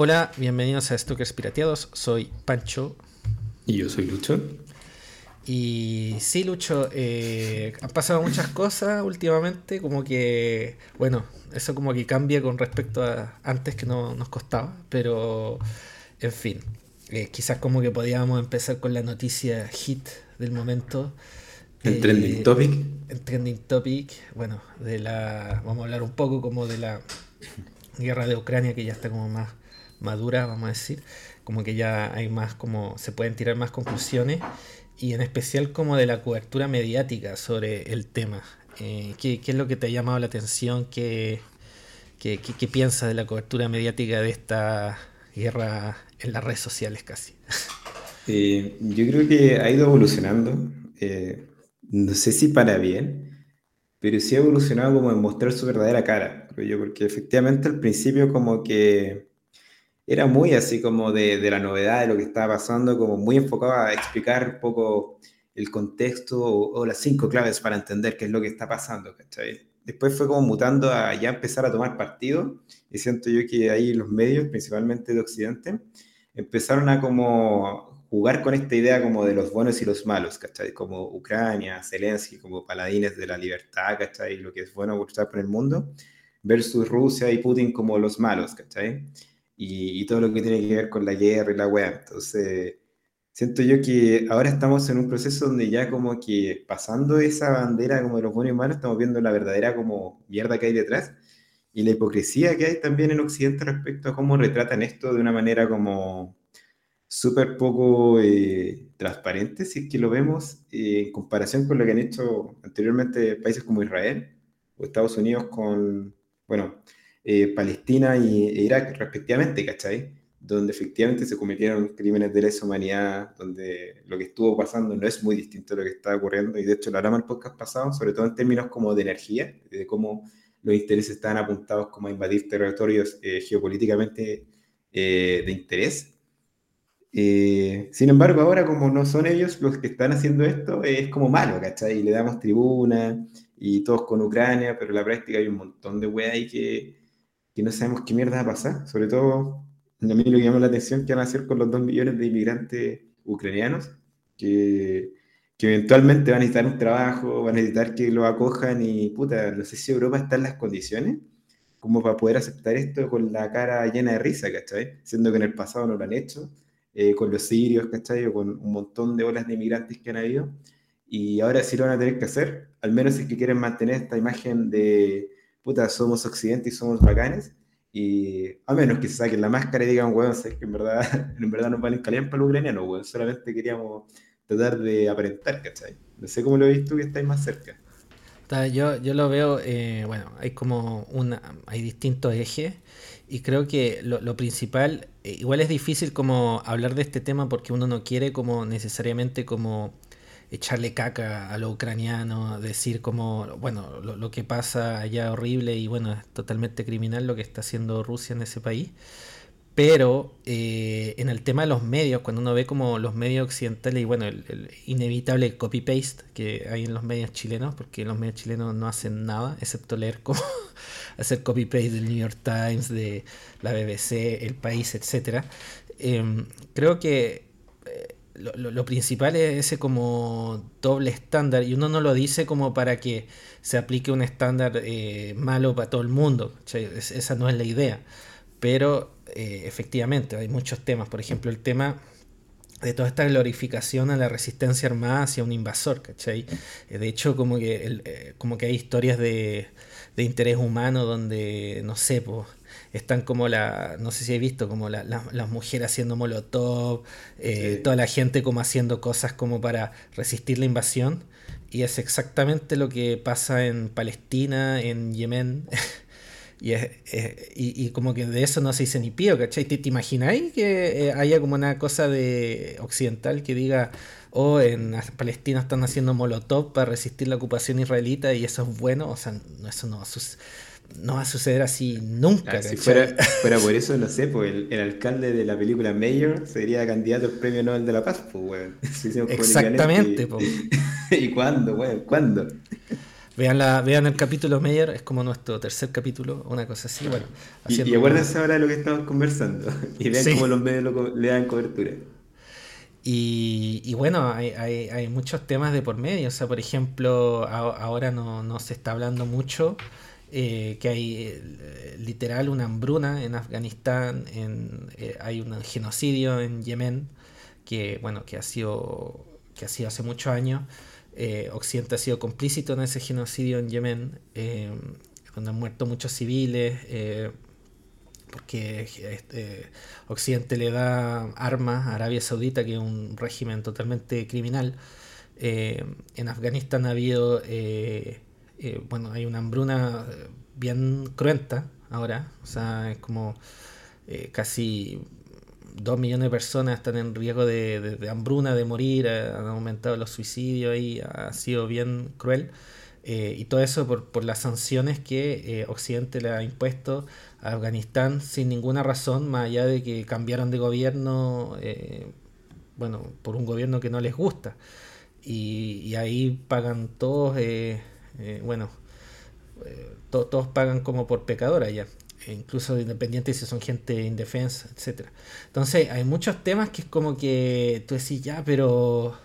Hola, bienvenidos a Stalkers Pirateados. Soy Pancho. Y yo soy Lucho. Y sí, Lucho, eh, han pasado muchas cosas últimamente, como que, bueno, eso como que cambia con respecto a antes que no nos costaba, pero en fin, eh, quizás como que podíamos empezar con la noticia hit del momento. El trending topic. El trending topic, bueno, de la, vamos a hablar un poco como de la guerra de Ucrania que ya está como más madura, vamos a decir, como que ya hay más, como se pueden tirar más conclusiones y en especial como de la cobertura mediática sobre el tema. Eh, ¿qué, es lo que te ha llamado la atención? ¿Qué, qué, piensas de la cobertura mediática de esta guerra en las redes sociales casi? Eh, yo creo que ha ido evolucionando, eh, no sé si para bien, pero sí ha evolucionado como en mostrar su verdadera cara, creo yo, porque efectivamente al principio como que era muy así como de, de, la novedad, de lo que estaba pasando, como muy enfocado a explicar un poco el contexto o, las cinco claves para entender qué es lo que está pasando, ¿cachai? Después fue como mutando a ya empezar a tomar partido, y siento yo que ahí los medios, principalmente de Occidente, empezaron a como jugar con esta idea como de los buenos y los malos, ¿cachai? Como Ucrania, Zelensky, como paladines de la libertad, ¿cachai? Lo que es bueno por el mundo, versus Rusia y Putin como los malos, ¿cachai? Y, todo lo que tiene que ver con la guerra y la web. Entonces, siento yo que ahora estamos en un proceso donde ya como que pasando esa bandera como de los buenos y malos, estamos viendo la verdadera como mierda que hay detrás y la hipocresía que hay también en Occidente respecto a cómo retratan esto de una manera como súper poco eh, transparente, si es que lo vemos eh, en comparación con lo que han hecho anteriormente países como Israel o Estados Unidos con, bueno, eh, Palestina y, e Irak, respectivamente, ¿cachai? Donde efectivamente se cometieron crímenes de lesa humanidad, donde lo que estuvo pasando no es muy distinto a lo que está ocurriendo, y de hecho lo hablamos el podcast pasado, sobre todo en términos como de energía, de cómo los intereses están apuntados como a invadir territorios eh, geopolíticamente eh, de interés. sin embargo, ahora como no son ellos los que están haciendo esto, es como malo, ¿cachai? Y le damos tribuna y todos con Ucrania, pero en la práctica hay un montón de weas ahí que, que no sabemos qué mierda va a pasar. Sobre todo, a mí lo que llama la atención que van a hacer con los dos millones de inmigrantes ucranianos, que, que eventualmente van a necesitar un trabajo, van a necesitar que lo acojan y, puta, no sé si Europa está en las condiciones como para poder aceptar esto con la cara llena de risa, ¿cachai? Siendo que en el pasado no lo han hecho, eh, con los sirios, ¿cachai? O con un montón de olas de inmigrantes que han habido. Y ahora sí lo van a tener que hacer, al menos si es que quieren mantener esta imagen de puta, somos occidente y somos bacanes, y a menos que se saquen la máscara y digan, weón, que en verdad, en verdad nos valen caliente para los ucranianos, weón, solamente queríamos tratar de aparentar, ¿cachai? No sé cómo lo veis tú que estáis más cerca. Yo, yo lo veo, eh, bueno, hay como una, hay distintos ejes y creo que lo, lo principal, eh, igual es difícil como hablar de este tema porque uno no quiere como necesariamente como echarle caca a los ucranianos, decir como, bueno, lo, que pasa allá horrible y bueno, es totalmente criminal lo que está haciendo Rusia en ese país. Pero eh, en el tema de los medios, cuando uno ve como los medios occidentales y bueno, el, inevitable copy-paste que hay en los medios chilenos, porque los medios chilenos no hacen nada, excepto leer como hacer copy-paste del New York Times, de la BBC, El País, etc. Em, creo que lo, principal es ese como doble estándar y uno no lo dice como para que se aplique un estándar eh, malo para todo el mundo, esa no es la idea, pero eh, efectivamente hay muchos temas, por ejemplo el tema de toda esta glorificación a la resistencia armada hacia un invasor. Eh, de hecho como que, como que hay historias de, de interés humano donde, no sé, están como la, no sé si he visto, como la, las mujeres haciendo molotov, eh, toda la gente como haciendo cosas como para resistir la invasión. Y es exactamente lo que pasa en Palestina, en Yemen. y, y, como que de eso no se dice ni pío, ¿cachai? ¿Te, te imagináis que eh, haya como una cosa de occidental que diga, oh, en Palestina están haciendo molotov para resistir la ocupación israelita y eso es bueno? O sea, eso no no va a suceder así nunca. si fuera, por eso, no sé, pues el, alcalde de la película Mayor sería candidato al premio Nobel de la Paz, pues, weón. Exactamente, y, pues. ¿Y cuándo, weón? ¿Cuándo? Vean, la, vean el capítulo Meyer, es como nuestro tercer capítulo, una cosa así. Bueno, y, y acuérdense ahora de lo que estamos conversando y vean cómo los medios le dan cobertura. Y, bueno, hay, hay, hay, muchos temas de por medio. O sea, por ejemplo, ahora no, no, se está hablando mucho eh, que hay eh, literal una hambruna en Afganistán, en, eh, hay un genocidio en Yemen, que bueno, que ha sido, que ha sido hace muchos años. Occidente ha sido complícito en ese genocidio en Yemen, donde han muerto muchos civiles porque este, Occidente le da armas a Arabia Saudita, que es un régimen totalmente criminal. Eh, en Afganistán ha habido, eh, eh, bueno, hay una hambruna bien cruenta ahora, o sea, es como casi dos millones de personas están en riesgo de, hambruna, de morir, han aumentado los suicidios y ha sido bien cruel. y todo eso por, por las sanciones que Occidente le ha impuesto Afganistán sin ninguna razón, más allá de que cambiaron de gobierno, eh, bueno, por un gobierno que no les gusta. Y, ahí pagan todos, eh, eh, bueno, todos pagan como por pecador allá, e incluso independientes si son gente indefensa, etc. Entonces hay muchos temas que es como que tú decís, ya, pero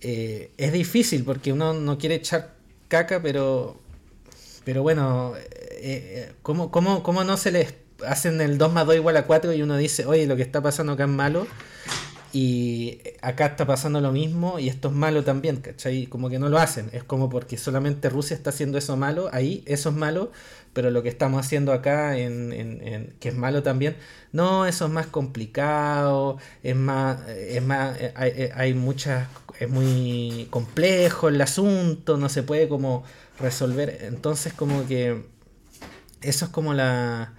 es difícil porque uno no quiere echar caca, pero, pero bueno, eh, ¿cómo, cómo, cómo no se les hacen el 2 más 2 igual a 4 y uno dice, oye, lo que está pasando acá es malo y acá está pasando lo mismo y esto es malo también, ¿cachai? Como que no lo hacen, es como porque solamente Rusia está haciendo eso malo, ahí eso es malo, pero lo que estamos haciendo acá, en, en, que es malo también, no, eso es más complicado, es más, es más, hay, hay muchas, es muy complejo el asunto, no se puede como resolver, entonces como que eso es como la,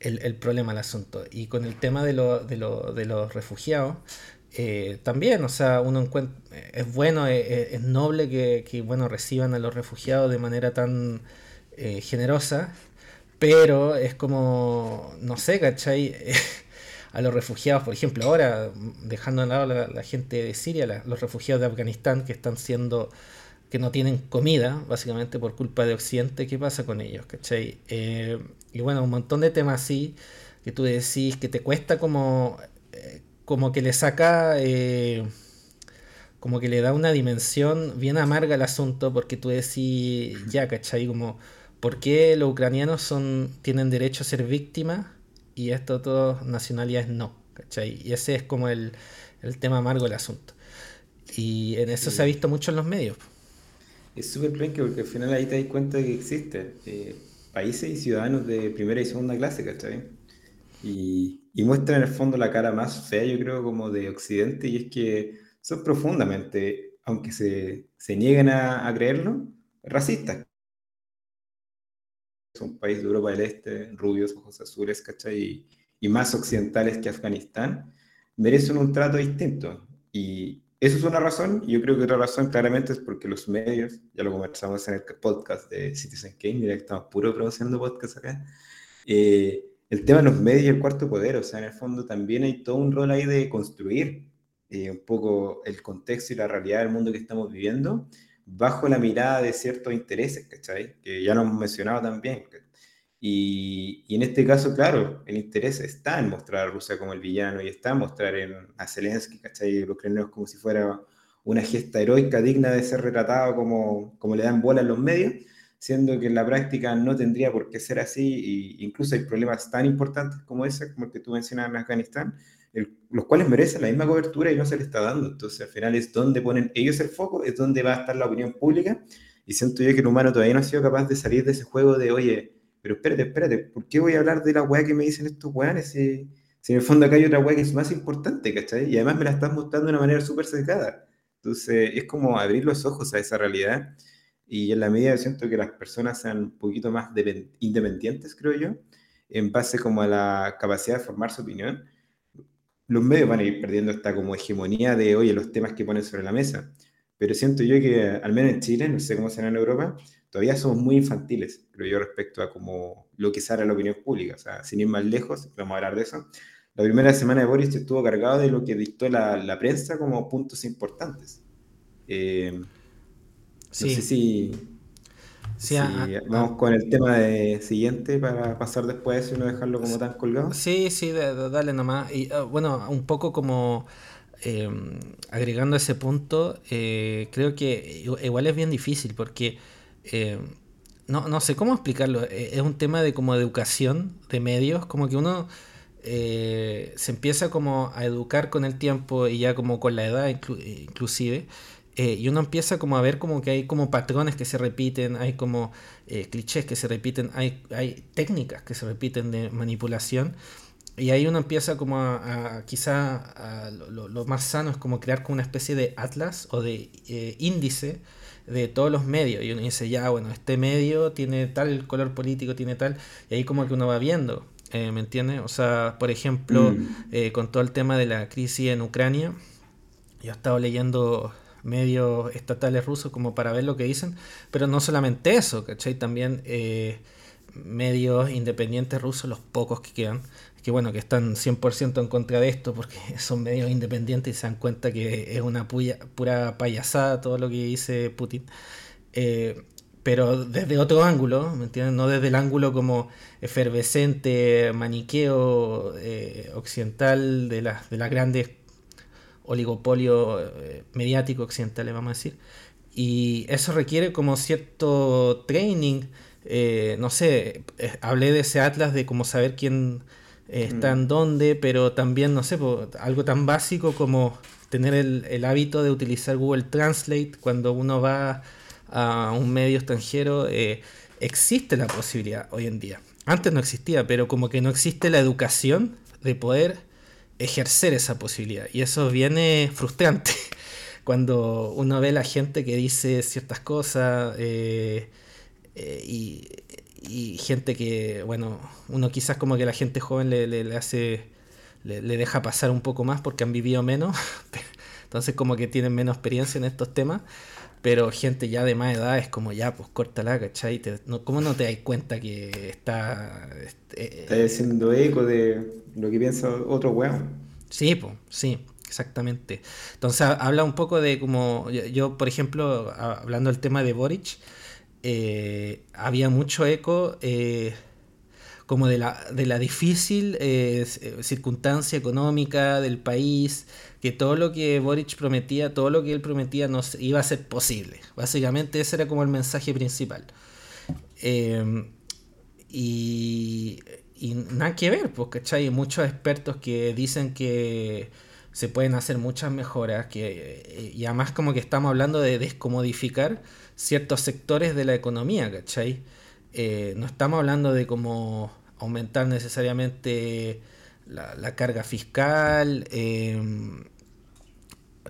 el, problema del asunto. Y con el tema de, de, de los refugiados, eh, también, o sea, uno encuentra, es bueno, eh, eh, es, noble que, bueno, reciban a los refugiados de manera tan generosa, pero es como, no sé, ¿cachai? a los refugiados, por ejemplo, ahora, dejando de lado la, la gente de Siria, los refugiados de Afganistán que están siendo que no tienen comida, básicamente por culpa de Occidente, ¿qué pasa con ellos? ¿cachai? Eh, y bueno, un montón de temas así que tú decís que te cuesta como, eh, como que le saca, eh, como que le da una dimensión bien amarga al asunto, porque tú decís, ya, ¿cachai? Como, ¿por qué los ucranianos son, tienen derecho a ser víctimas y esto todas nacionalidades no? ¿cachai? Y ese es como el, el tema amargo del asunto. Y en eso se ha visto mucho en los medios es súper penque porque al final ahí te das cuenta de que existen eh, países y ciudadanos de primera y segunda clase, ¿cachai? Y, y muestran en el fondo la cara más fea, yo creo, como de Occidente, y es que son profundamente, aunque se, se nieguen a, a creerlo, racistas. Es un país de Europa del Este, rubios, ojos azules, ¿cachai? Y, y más occidentales que Afganistán, merecen un trato distinto. Y, eso es una razón, y yo creo que otra razón claramente es porque los medios, ya lo conversamos en el podcast de Citizen Kane, mira que estamos puro produciendo podcast acá, eh, el tema de los medios y el cuarto poder, o sea, en el fondo también hay todo un rol ahí de construir eh, un poco el contexto y la realidad del mundo que estamos viviendo bajo la mirada de ciertos intereses, ¿cachai? Que ya lo hemos mencionado también, y, y, en este caso, claro, el interés está en mostrar a Rusia como el villano y está en mostrar en, a Zelensky, ¿cachai? Los ucranianos como si fuera una gesta heroica digna de ser retratado como, como le dan bola en los medios, siendo que en la práctica no tendría por qué ser así, e incluso hay problemas tan importantes como ese, como el que tú mencionas en Afganistán, los cuales merecen la misma cobertura y no se le está dando. Entonces, al final es donde ponen ellos el foco, es donde va a estar la opinión pública, y siento yo que el humano todavía no ha sido capaz de salir de ese juego de, oye, pero espérate, espérate, ¿por qué voy a hablar de la weá que me dicen estos weones si, si, en el fondo acá hay otra weá que es más importante, ¿cachai? Y además me la estás mostrando de una manera súper secada. Entonces es como abrir los ojos a esa realidad y en la medida que siento que las personas sean un poquito más independientes, creo yo, en base como a la capacidad de formar su opinión, los medios van a ir perdiendo esta como hegemonía de, oye, los temas que ponen sobre la mesa. Pero siento yo que, al menos en Chile, no sé cómo será en Europa, todavía somos muy infantiles, creo yo, respecto a como lo que sale a la opinión pública. O sea, sin ir más lejos, vamos a hablar de eso. La primera semana de Boris estuvo cargado de lo que dictó la, la prensa como puntos importantes. Eh, no sé si... Sí, vamos con el tema de siguiente para pasar después y no dejarlo como tan colgado. Sí, sí, dale nomás. Y ah, bueno, un poco como em, agregando ese punto, eh, creo que igual es bien difícil porque em, no, no sé cómo explicarlo. E, es un tema de como educación de medios, como que uno eh, se empieza como a educar con el tiempo y ya como con la edad inclusive. Eh, y uno empieza como a ver como que hay como patrones que se repiten, hay como eh, clichés que se repiten, hay, hay técnicas que se repiten de manipulación. Y ahí uno empieza como a, quizá lo, más sano es como crear como una especie de atlas o de eh, índice de todos los medios. Y uno dice, ya, bueno, este medio tiene tal color político, tiene tal, y ahí como que uno va viendo, ¿me entiendes? O sea, por ejemplo, mm. con todo el tema de la crisis en Ucrania, yo he estado leyendo medios estatales rusos como para ver lo que dicen, pero no solamente eso, ¿cachai? También eh, medios independientes rusos, los pocos que quedan, que bueno, que están 100% en contra de esto porque son medios independientes y se dan cuenta que es una pura payasada todo lo que dice Putin. Eh, pero desde otro ángulo, ¿me entiendes? No desde el ángulo como efervescente, maniqueo eh, occidental de las, de las grandes oligopolio eh, mediático occidental, vamos a decir. Y eso requiere como cierto training. Eh, no sé, eh, hablé de ese atlas de cómo saber quién está en mm. dónde, pero también, no sé, algo tan básico como tener el, hábito de utilizar Google Translate cuando uno va a un medio extranjero. existe la posibilidad hoy en día. Antes no existía, pero como que no existe la educación de poder ejercer esa posibilidad. Y eso viene frustrante cuando uno ve a la gente que dice ciertas cosas eh, eh, y, gente que, bueno, uno quizás como que la gente joven le, hace, le, deja pasar un poco más porque han vivido menos, entonces como que tienen menos experiencia en estos temas. Pero gente ya de más edad es como ya, pues córtala, ¿cachai? no, ¿Cómo no te das cuenta que está... Este, está haciendo eco de lo que piensa otro weón. Sí, pues, sí, exactamente. Entonces habla un poco de como, yo, por ejemplo, hablando del tema de Boric, eh, había mucho eco eh, como de la, de la difícil eh, circunstancia económica del país, que todo lo que Boric prometía, todo lo que él prometía no iba a ser posible. Básicamente ese era como el mensaje principal. Y, nada que ver, pues, ¿cachai? Hay muchos expertos que dicen que se pueden hacer muchas mejoras, que, y además como que estamos hablando de descomodificar ciertos sectores de la economía, ¿cachai? Eh, no estamos hablando de cómo aumentar necesariamente la, carga fiscal, em,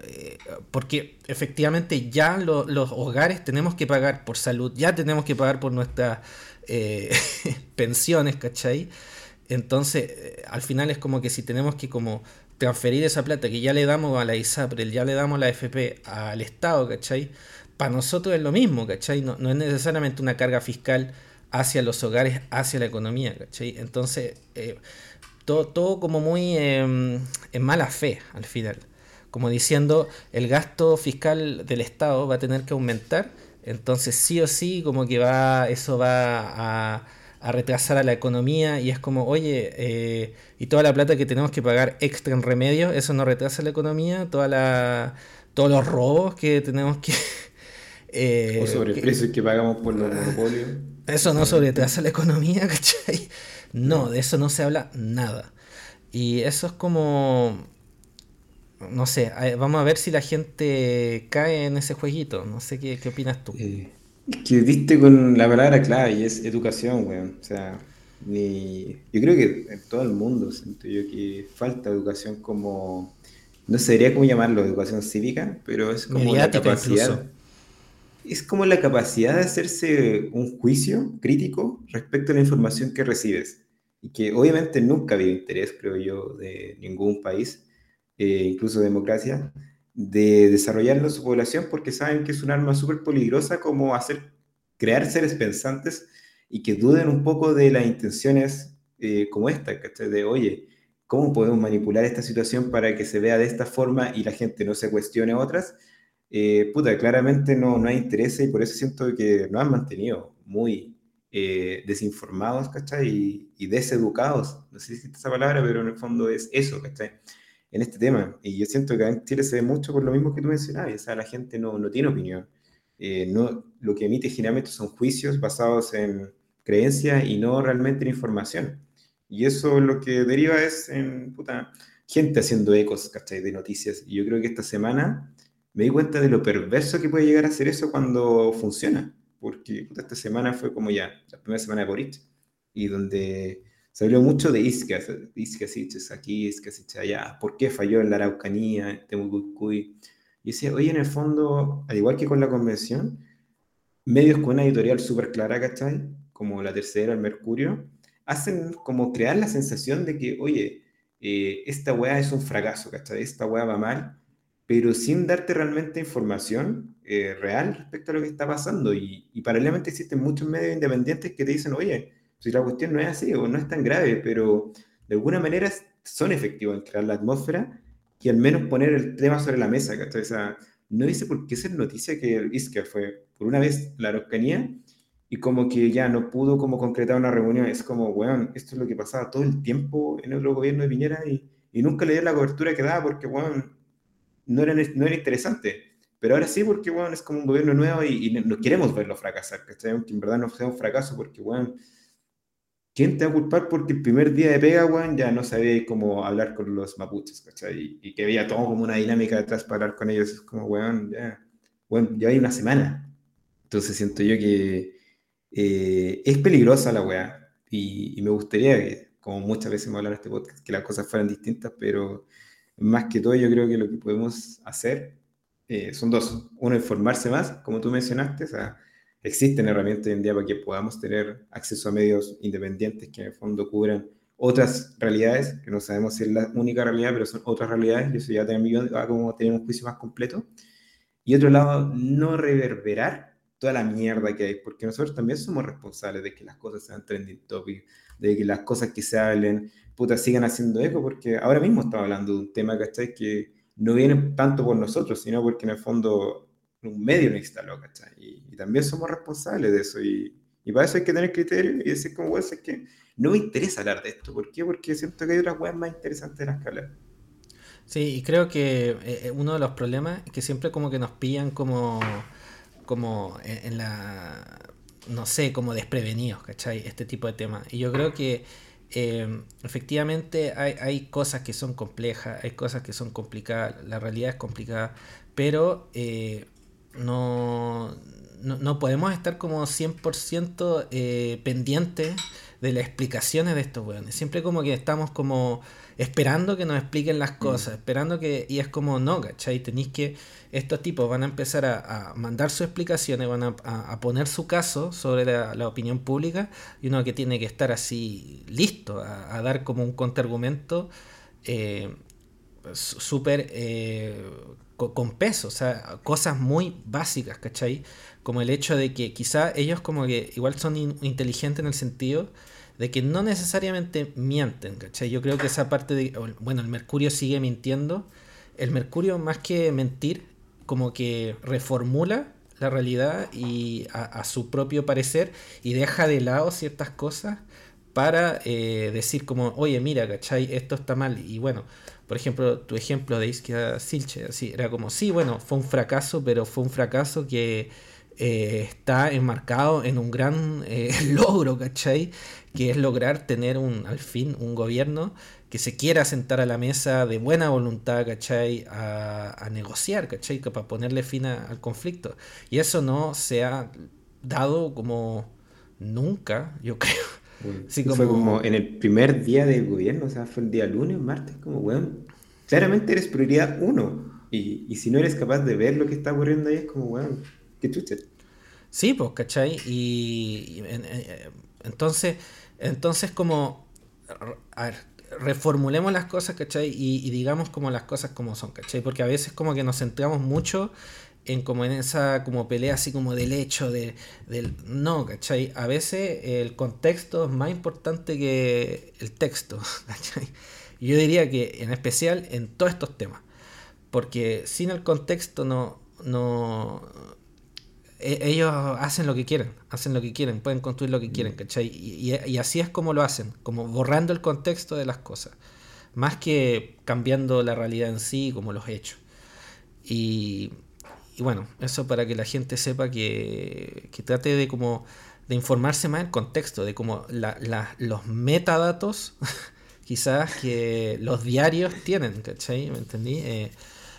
eh, porque efectivamente ya los hogares tenemos que pagar por salud, ya tenemos que pagar por nuestras eh, pensiones, ¿cachai? Entonces, al final es como que si tenemos que como transferir esa plata que ya le damos a la ISAPREL, ya le damos a la FP al Estado, ¿cachai? Para nosotros es lo mismo, ¿cachai? No, no es necesariamente una carga fiscal hacia los hogares, hacia la economía, ¿cachai? Entonces, todo, como muy em, en mala fe al final. Como diciendo, el gasto fiscal del Estado va a tener que aumentar, entonces sí o sí como que va, eso va a, retrasar a la economía y es como, oye, eh, y toda la plata que tenemos que pagar extra en remedios, eso no retrasa la economía, toda la, todos los robos que tenemos que... Eh, o sobreprecios que, que pagamos por los monopolios. Eso no sobretrasa la economía, ¿cachai? No, de eso no se habla nada. Y eso es como... No sé, vamos a ver si la gente cae en ese jueguito. No sé qué, qué opinas tú. Eh, que diste con la palabra clave y es educación, weón. O sea, ni... yo creo que en todo el mundo siento yo que falta educación como... No sabría cómo llamarlo, educación cívica, pero es como la capacidad es como la capacidad de hacerse un juicio crítico respecto a la información que recibes. Y que obviamente nunca ha habido interés, creo yo, de ningún país, eh, incluso democracia, de desarrollarlo en su población porque saben que es un arma súper peligrosa como hacer, crear seres pensantes y que duden un poco de las intenciones eh, como esta, que De, oye, ¿cómo podemos manipular esta situación para que se vea de esta forma y la gente no se cuestione otras? Eh, puta, claramente no, no hay interés y por eso siento que no han mantenido muy eh, desinformados, ¿cachai? Y, deseducados. No sé si existe esa palabra, pero en el fondo es eso, ¿cachai? En este tema. Y yo siento que en Chile se ve mucho por lo mismo que tú mencionabas. O sea, la gente no, no tiene opinión. Eh, no, lo que emite generalmente son juicios basados en creencias y no realmente en información. Y eso lo que deriva es en puta, gente haciendo ecos, ¿cachai? De noticias. Y yo creo que esta semana me di cuenta de lo perverso que puede llegar a ser eso cuando funciona porque esta semana fue como ya, la primera semana de Boric, y donde se habló mucho de Iscas, Iscas aquí, Iscas allá, ¿por qué falló en la Araucanía, en? Y decía, oye, en el fondo, al igual que con la convención, medios con una editorial súper clara, ¿cachai? Como la tercera, el Mercurio, hacen como crear la sensación de que, oye, eh, esta weá es un fracaso, ¿cachai? Esta weá va mal, pero sin darte realmente información eh, real respecto a lo que está pasando. Y, paralelamente existen muchos medios independientes que te dicen, oye, si la cuestión no es así o no es tan grave, pero de alguna manera son efectivos en crear la atmósfera y al menos poner el tema sobre la mesa. O sea, no dice por qué ser noticia que Isker fue por una vez la Araucanía y como que ya no pudo como concretar una reunión. Es como, weón, esto es lo que pasaba todo el tiempo en el gobierno de Piñera y, y nunca le dio la cobertura que daba porque, weón, no era, no era interesante. Pero ahora sí, porque, bueno, es como un gobierno nuevo y, no queremos verlo fracasar, ¿cachai? Aunque en verdad no sea un fracaso, porque, bueno, ¿quién te va a culpar porque el primer día de pega, bueno, ya no sabía cómo hablar con los mapuches, ¿cachai? Y, que había todo como una dinámica detrás para hablar con ellos. Es como, bueno, ya, bueno, ya hay una semana. Entonces siento yo que eh, es peligrosa la weá. Y, y, me gustaría que, como muchas veces me hablan en este podcast, que las cosas fueran distintas, pero más que todo yo creo que lo que podemos hacer eh, son dos. Uno, informarse más, como tú mencionaste, o sea, existen herramientas hoy en día para que podamos tener acceso a medios independientes que en el fondo cubran otras realidades, que no sabemos si es la única realidad, pero son otras realidades, y eso ya también va como tener un juicio más completo. Y otro lado, no reverberar toda la mierda que hay, porque nosotros también somos responsables de que las cosas sean trending topic, de que las cosas que se hablen puta, sigan haciendo eco, porque ahora mismo estamos hablando de un tema, ¿cachai? Que no viene tanto por nosotros, sino porque en el fondo un medio lo instaló, ¿cachai? Y, también somos responsables de eso, y, y, para eso hay que tener criterio y decir como, es que no me interesa hablar de esto, ¿por qué? Porque siento que hay otras weas más interesantes de las que hablar. Sí, y creo que eh, eh, uno de los problemas es que siempre como que nos pillan como, como en la, no sé, como desprevenidos, ¿cachai? Este tipo de temas. Y yo creo que eh, efectivamente hay, hay, cosas que son complejas, hay cosas que son complicadas, la realidad es complicada, pero eh, no, no, podemos estar como 100% eh, pendientes de las explicaciones de estos weones. Siempre como que estamos como esperando que nos expliquen las mm. cosas, esperando que... Y es como, no, ¿cachai? Tenéis que... Estos tipos van a empezar a, mandar sus explicaciones, van a, poner su caso sobre la, opinión pública y uno que tiene que estar así listo a, dar como un contraargumento eh, súper eh, con, peso, o sea, cosas muy básicas, ¿cachai? Como el hecho de que quizá ellos como que igual son inteligentes en el sentido de que no necesariamente mienten, ¿cachai? Yo creo que esa parte de, bueno, el Mercurio sigue mintiendo, el Mercurio más que mentir, como que reformula la realidad y a, su propio parecer y deja de lado ciertas cosas para eh, decir como, oye, mira, ¿cachai? Esto está mal. Y bueno, por ejemplo, tu ejemplo de Isquia Silche, así, era como, sí, bueno, fue un fracaso, pero fue un fracaso que eh, está enmarcado en un gran eh, logro, ¿cachai? Que es lograr tener un, al fin un gobierno que se quiera sentar a la mesa de buena voluntad, ¿cachai? A, negociar, ¿cachai? Para ponerle fin al conflicto. Y eso no se ha dado como nunca, yo creo. como... Fue como en el primer día del gobierno, o sea, fue el día lunes, martes, como, bueno, claramente eres prioridad uno. Y, y si no eres capaz de ver lo que está ocurriendo ahí, es como, bueno, qué chucha. Sí, pues, ¿cachai? Y, entonces, entonces como, a ver, reformulemos las cosas, ¿cachai? Y, digamos como las cosas como son, ¿cachai? Porque a veces como que nos centramos mucho en como en esa como pelea así como del hecho, de, del... No, ¿cachai? A veces el contexto es más importante que el texto, ¿cachai? Yo diría que en especial en todos estos temas, porque sin el contexto no, no, e, ellos hacen lo que quieren, hacen lo que quieren, pueden construir lo que quieren, ¿cachai? Y, así es como lo hacen, como borrando el contexto de las cosas, más que cambiando la realidad en sí como los hechos. Y, bueno, eso para que la gente sepa que, que trate de como de informarse más el contexto, de como los metadatos quizás que los diarios tienen, ¿cachai? ¿Me entendí? Eh,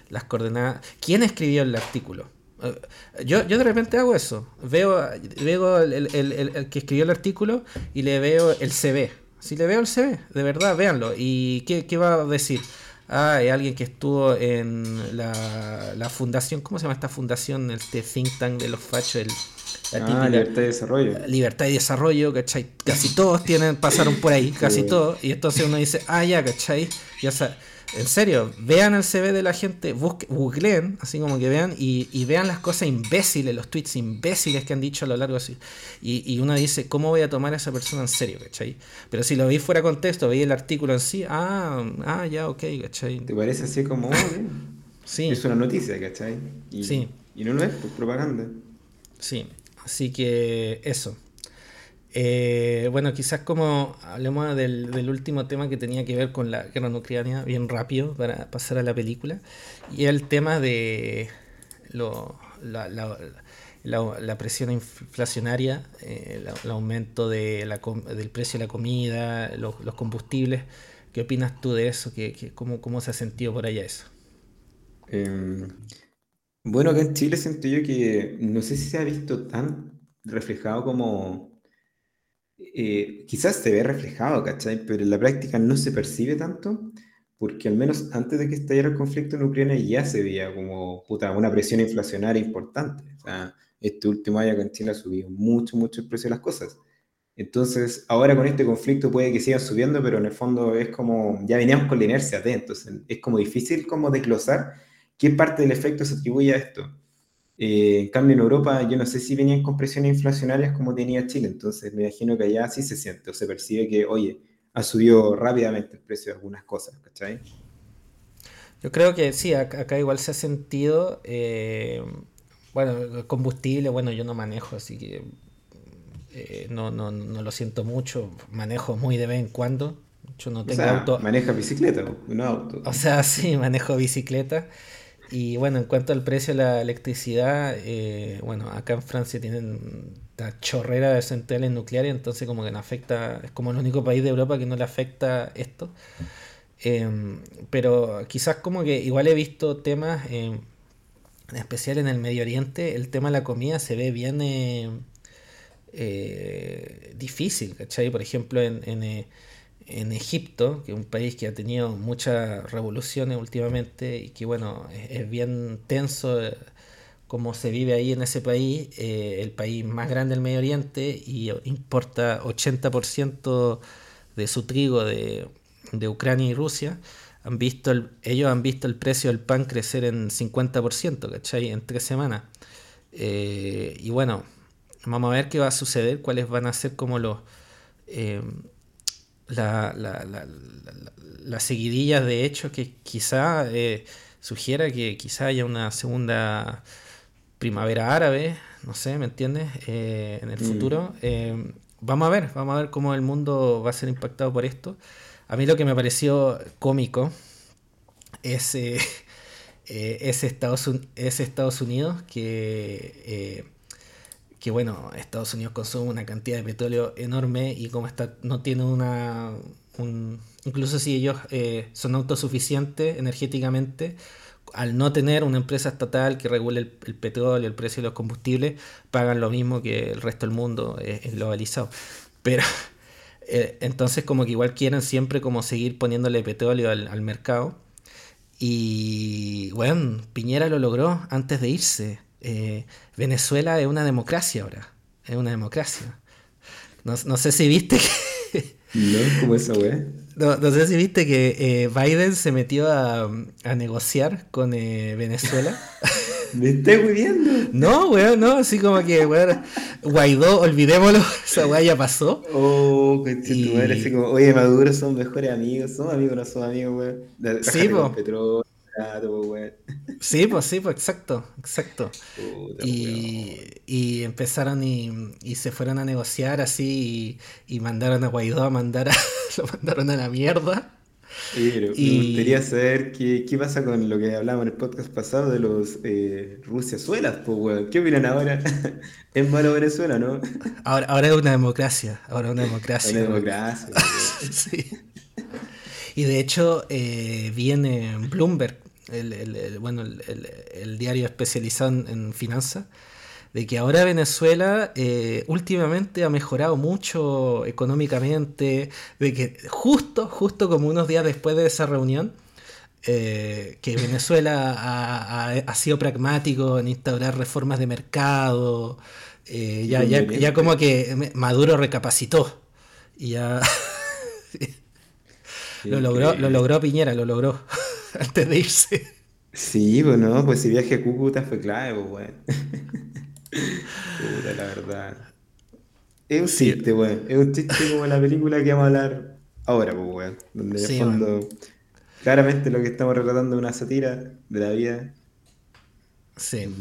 las coordenadas. ¿Quién escribió el artículo? Eh, yo, yo de repente hago eso. Veo, veo el, que escribió el artículo y le veo el CV. Si le veo el CV, de verdad, véanlo. ¿Y qué, qué va a decir? Ah, hay alguien que estuvo en la, la fundación, ¿cómo se llama esta fundación? Este think tank de los fachos, el ah, libertad y desarrollo. Libertad y desarrollo, ¿cachai? Casi todos tienen, pasaron por ahí, casi todos. Y entonces uno dice, ah, ya, ¿cachai? Ya en serio, vean el CV de la gente, googleen, así como que vean, y, vean las cosas imbéciles, los tweets imbéciles que han dicho a lo largo así. Y, y uno dice, ¿cómo voy a tomar a esa persona en serio, ¿cachai? Pero si lo veis fuera contexto, veis el artículo en sí, ah, ah, ya, ok, ¿cachai? ¿Te parece así como, sí. es una noticia, ¿cachai? Y, sí. Y no lo es, pues propaganda. Sí. Así que eso. Eh, bueno, quizás como hablemos del, último tema que tenía que ver con la guerra nuclear, bien rápido para pasar a la película, y el tema de lo, la, presión inflacionaria, eh, el, aumento de del precio de la comida, los, combustibles. ¿Qué opinas tú de eso? ¿Qué, cómo, ¿Cómo se ha sentido por allá eso? Eh, bueno, acá en Chile siento yo que no sé si se ha visto tan reflejado como... Eh, quizás se ve reflejado, ¿cachai? Pero en la práctica no se percibe tanto, porque al menos antes de que estallara el conflicto en Ucrania ya se veía como puta, una presión inflacionaria importante. O sea, este último año en Chile ha subido mucho, mucho el precio de las cosas. Entonces, ahora con este conflicto puede que siga subiendo, pero en el fondo es como, ya veníamos con la inercia de, entonces es como difícil como desglosar ¿Qué parte del efecto se atribuye a esto? Eh, en cambio, en Europa yo no sé si venían con presiones inflacionarias como tenía Chile, entonces me imagino que allá sí se siente o se percibe que, oye, ha subido rápidamente el precio de algunas cosas, ¿cachai? Yo creo que sí, acá, igual se ha sentido, eh, bueno, combustible, bueno, yo no manejo, así que eh, no, no, no lo siento mucho, manejo muy de vez en cuando, yo no tengo auto. Maneja bicicleta, no auto. O sea, sí, manejo bicicleta. Y bueno, en cuanto al precio de la electricidad, eh, bueno, acá en Francia tienen la chorrera de centrales nucleares, entonces como que no afecta, es como el único país de Europa que no le afecta esto. Em, pero quizás como que igual he visto temas, em, en especial en el Medio Oriente, el tema de la comida se ve bien eh, eh, difícil, ¿cachai? Por ejemplo, en, en en Egipto, que es un país que ha tenido muchas revoluciones últimamente y que bueno, es, bien tenso eh, como se vive ahí en ese país, eh, el país más grande del Medio Oriente y importa 80% de su trigo de, Ucrania y Rusia, han visto ellos han visto el precio del pan crecer en 50%, ¿cachai? En tres semanas. Eh, y bueno, vamos a ver qué va a suceder, cuáles van a ser como los la, la, la, la seguidilla de hechos que quizá eh, sugiera que quizá haya una segunda primavera árabe, no sé, ¿me entiendes? Eh, en el mm. futuro. Eh, vamos a ver, vamos a ver cómo el mundo va a ser impactado por esto. A mí lo que me pareció cómico es, es, Estados, es Estados Unidos que que bueno, Estados Unidos consume una cantidad de petróleo enorme y como está, no tiene una... incluso si ellos eh, son autosuficientes energéticamente, al no tener una empresa estatal que regule el, petróleo, el precio de los combustibles, pagan lo mismo que el resto del mundo eh, globalizado. Pero eh, entonces como que igual quieren siempre como seguir poniéndole petróleo al, al mercado. Y bueno, Piñera lo logró antes de irse. Eh, Venezuela es una democracia ahora. Es una democracia. No, sé si viste que. No, ¿cómo esa No, no, sé si viste que eh, Biden se metió a, negociar con eh, Venezuela. ¿Me estás viendo? No, weón, no, así como que, weón, Guaidó, olvidémoslo, esa weá ya pasó. Oh, que tu madre, así como, oye, Maduro son mejores amigos, somos amigos, no somos amigos, weón. Sí, po. Sí, pues sí, pues exacto, exacto. y, empezaron y, se fueron a negociar así y, mandaron a Guaidó a mandar a, lo mandaron a la mierda. me gustaría saber qué, pasa con lo que hablábamos en el podcast pasado de los eh, Rusia-Suelas, pues, ¿Qué opinan ahora? es malo Venezuela, ¿no? Ahora, ahora es una democracia, ahora una democracia. Una democracia. sí. Y de hecho, eh, viene Bloomberg, el, bueno, el, diario especializado en, finanzas, de que ahora Venezuela eh, últimamente ha mejorado mucho económicamente, de que justo, justo como unos días después de esa reunión, eh, que Venezuela ha, sido pragmático en instaurar reformas de mercado, ya, ya, ya, como que Maduro recapacitó y ya lo logró, lo logró Piñera, lo logró antes de irse. Sí, pues, pues si viaje a Cúcuta fue clave, pues bueno. Puta, la verdad. Es un chiste, weón. Es un chiste como la película que vamos a hablar ahora, pues weón. Donde de fondo, claramente lo que estamos retratando es una sátira de la vida Sí.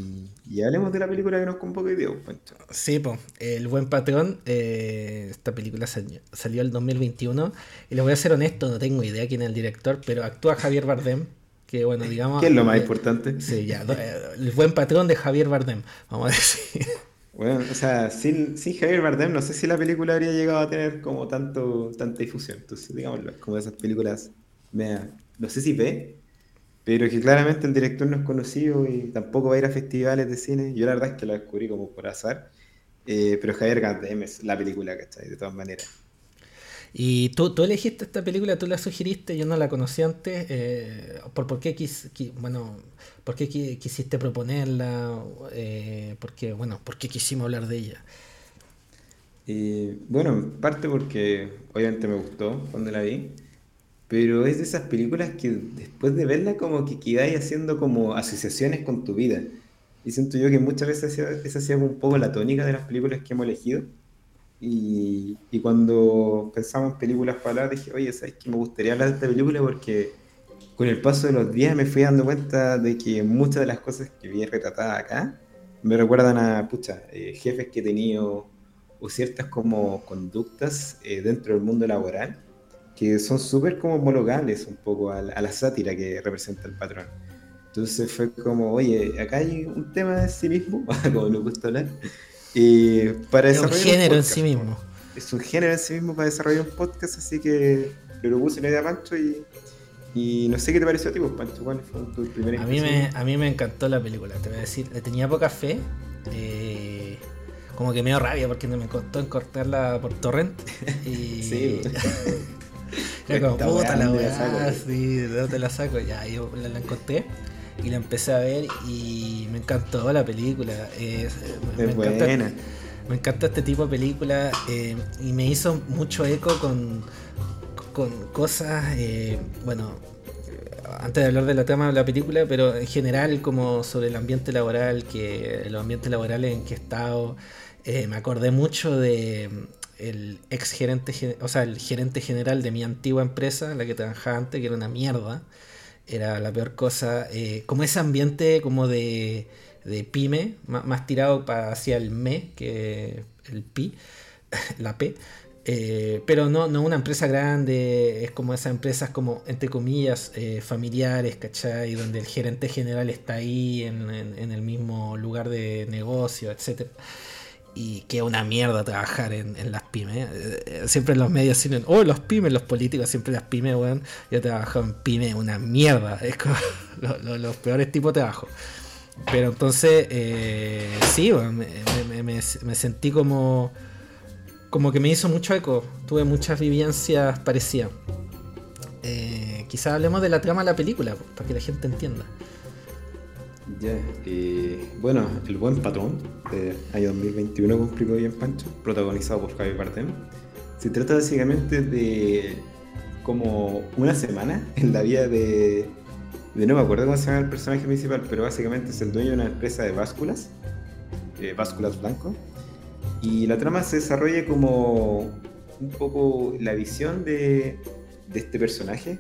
Y, hablemos de la película que nos convoca hoy día, Pancho. Sí, pues, El Buen Patrón. Eh, esta película salió, salió el 2021. Y les voy a ser honesto, no tengo idea quién es el director, pero actúa Javier Bardem. Que bueno, digamos. ¿Qué es lo más importante? Sí, ya. Eh, el Buen Patrón de Javier Bardem, vamos a decir. Bueno, o sea, sin, Javier Bardem, no sé si la película habría llegado a tener como tanto, tanta difusión. Entonces, digámoslo, como esas películas. no sé si ve, pero que claramente el director no es conocido y tampoco va a ir a festivales de cine. Yo la verdad es que lo descubrí como por azar. Eh, pero Javier Gardem es la película, ¿cachai? De todas maneras. Y tú, tú elegiste esta película, tú la sugeriste, yo no la conocí antes. Eh, ¿por, por, qué quis, bueno, ¿Por qué quisiste proponerla? Eh, porque, bueno, ¿por qué quisimos hablar de ella? bueno, parte porque obviamente me gustó cuando la vi. Pero es de esas películas que después de verla como que quedáis haciendo como asociaciones con tu vida. Y siento yo que muchas veces esa ha sido un poco la tónica de las películas que hemos elegido. Y, y cuando pensamos en películas para hablar, dije, oye, ¿sabes que me gustaría hablar de esta película? Porque con el paso de los días me fui dando cuenta de que muchas de las cosas que vi retratadas acá me recuerdan a, pucha, eh, jefes que he tenido o ciertas como conductas eh, dentro del mundo laboral que son súper como homologables un poco a la, sátira que representa el patrón. Entonces fue como, oye, acá hay un tema de sí mismo, como nos gusta hablar, y para es un género en sí mismo. Es un género en sí mismo para desarrollar un podcast, así que le propuse la idea a Pancho y, y no sé qué te pareció a ti, pues, Pancho, ¿cuál fue tu primera a mí me A mí me encantó la película, te voy a decir, le tenía poca fe, eh, como que me dio rabia porque no me costó encortarla por torrent. Y... sí. como, puta la weá, sí, ¿de dónde la saco? Ya, yo la, encontré y la empecé a ver y me encantó la película. es me, buena. me encanta este tipo de película eh, y me hizo mucho eco con, con cosas, eh, bueno, antes de hablar de la trama de la película, pero en general como sobre el ambiente laboral, que los ambientes laborales en que he estado, eh, me acordé mucho de el ex gerente, o sea, el gerente general de mi antigua empresa, la que trabajaba antes, que era una mierda, era la peor cosa, eh, como ese ambiente como de, de pyme, más, tirado para hacia el me que el pi, la p, eh, pero no, no una empresa grande, es como esas empresas como, entre comillas, eh, familiares, ¿cachai? Donde el gerente general está ahí en, en el mismo lugar de negocio, etcétera y que una mierda trabajar en, las pymes. Eh, siempre en los medios dicen, oh, los pymes, los políticos, siempre las pymes, weón. Yo he trabajado en pymes, una mierda. Es como los peores tipos de trabajo. Pero entonces, eh, sí, me, sentí como, como que me hizo mucho eco. Tuve muchas vivencias parecidas. Eh, quizás hablemos de la trama de la película, para que la gente entienda. Ya, bueno, El Buen Patrón, de año 2021 con bien Pancho, protagonizado por Javier Bardem. Se trata básicamente de como una semana en la vida de, no me acuerdo cómo se llama el personaje principal, pero básicamente es el dueño de una empresa de básculas, eh, básculas blanco, y la trama se desarrolla como un poco la visión de, de este personaje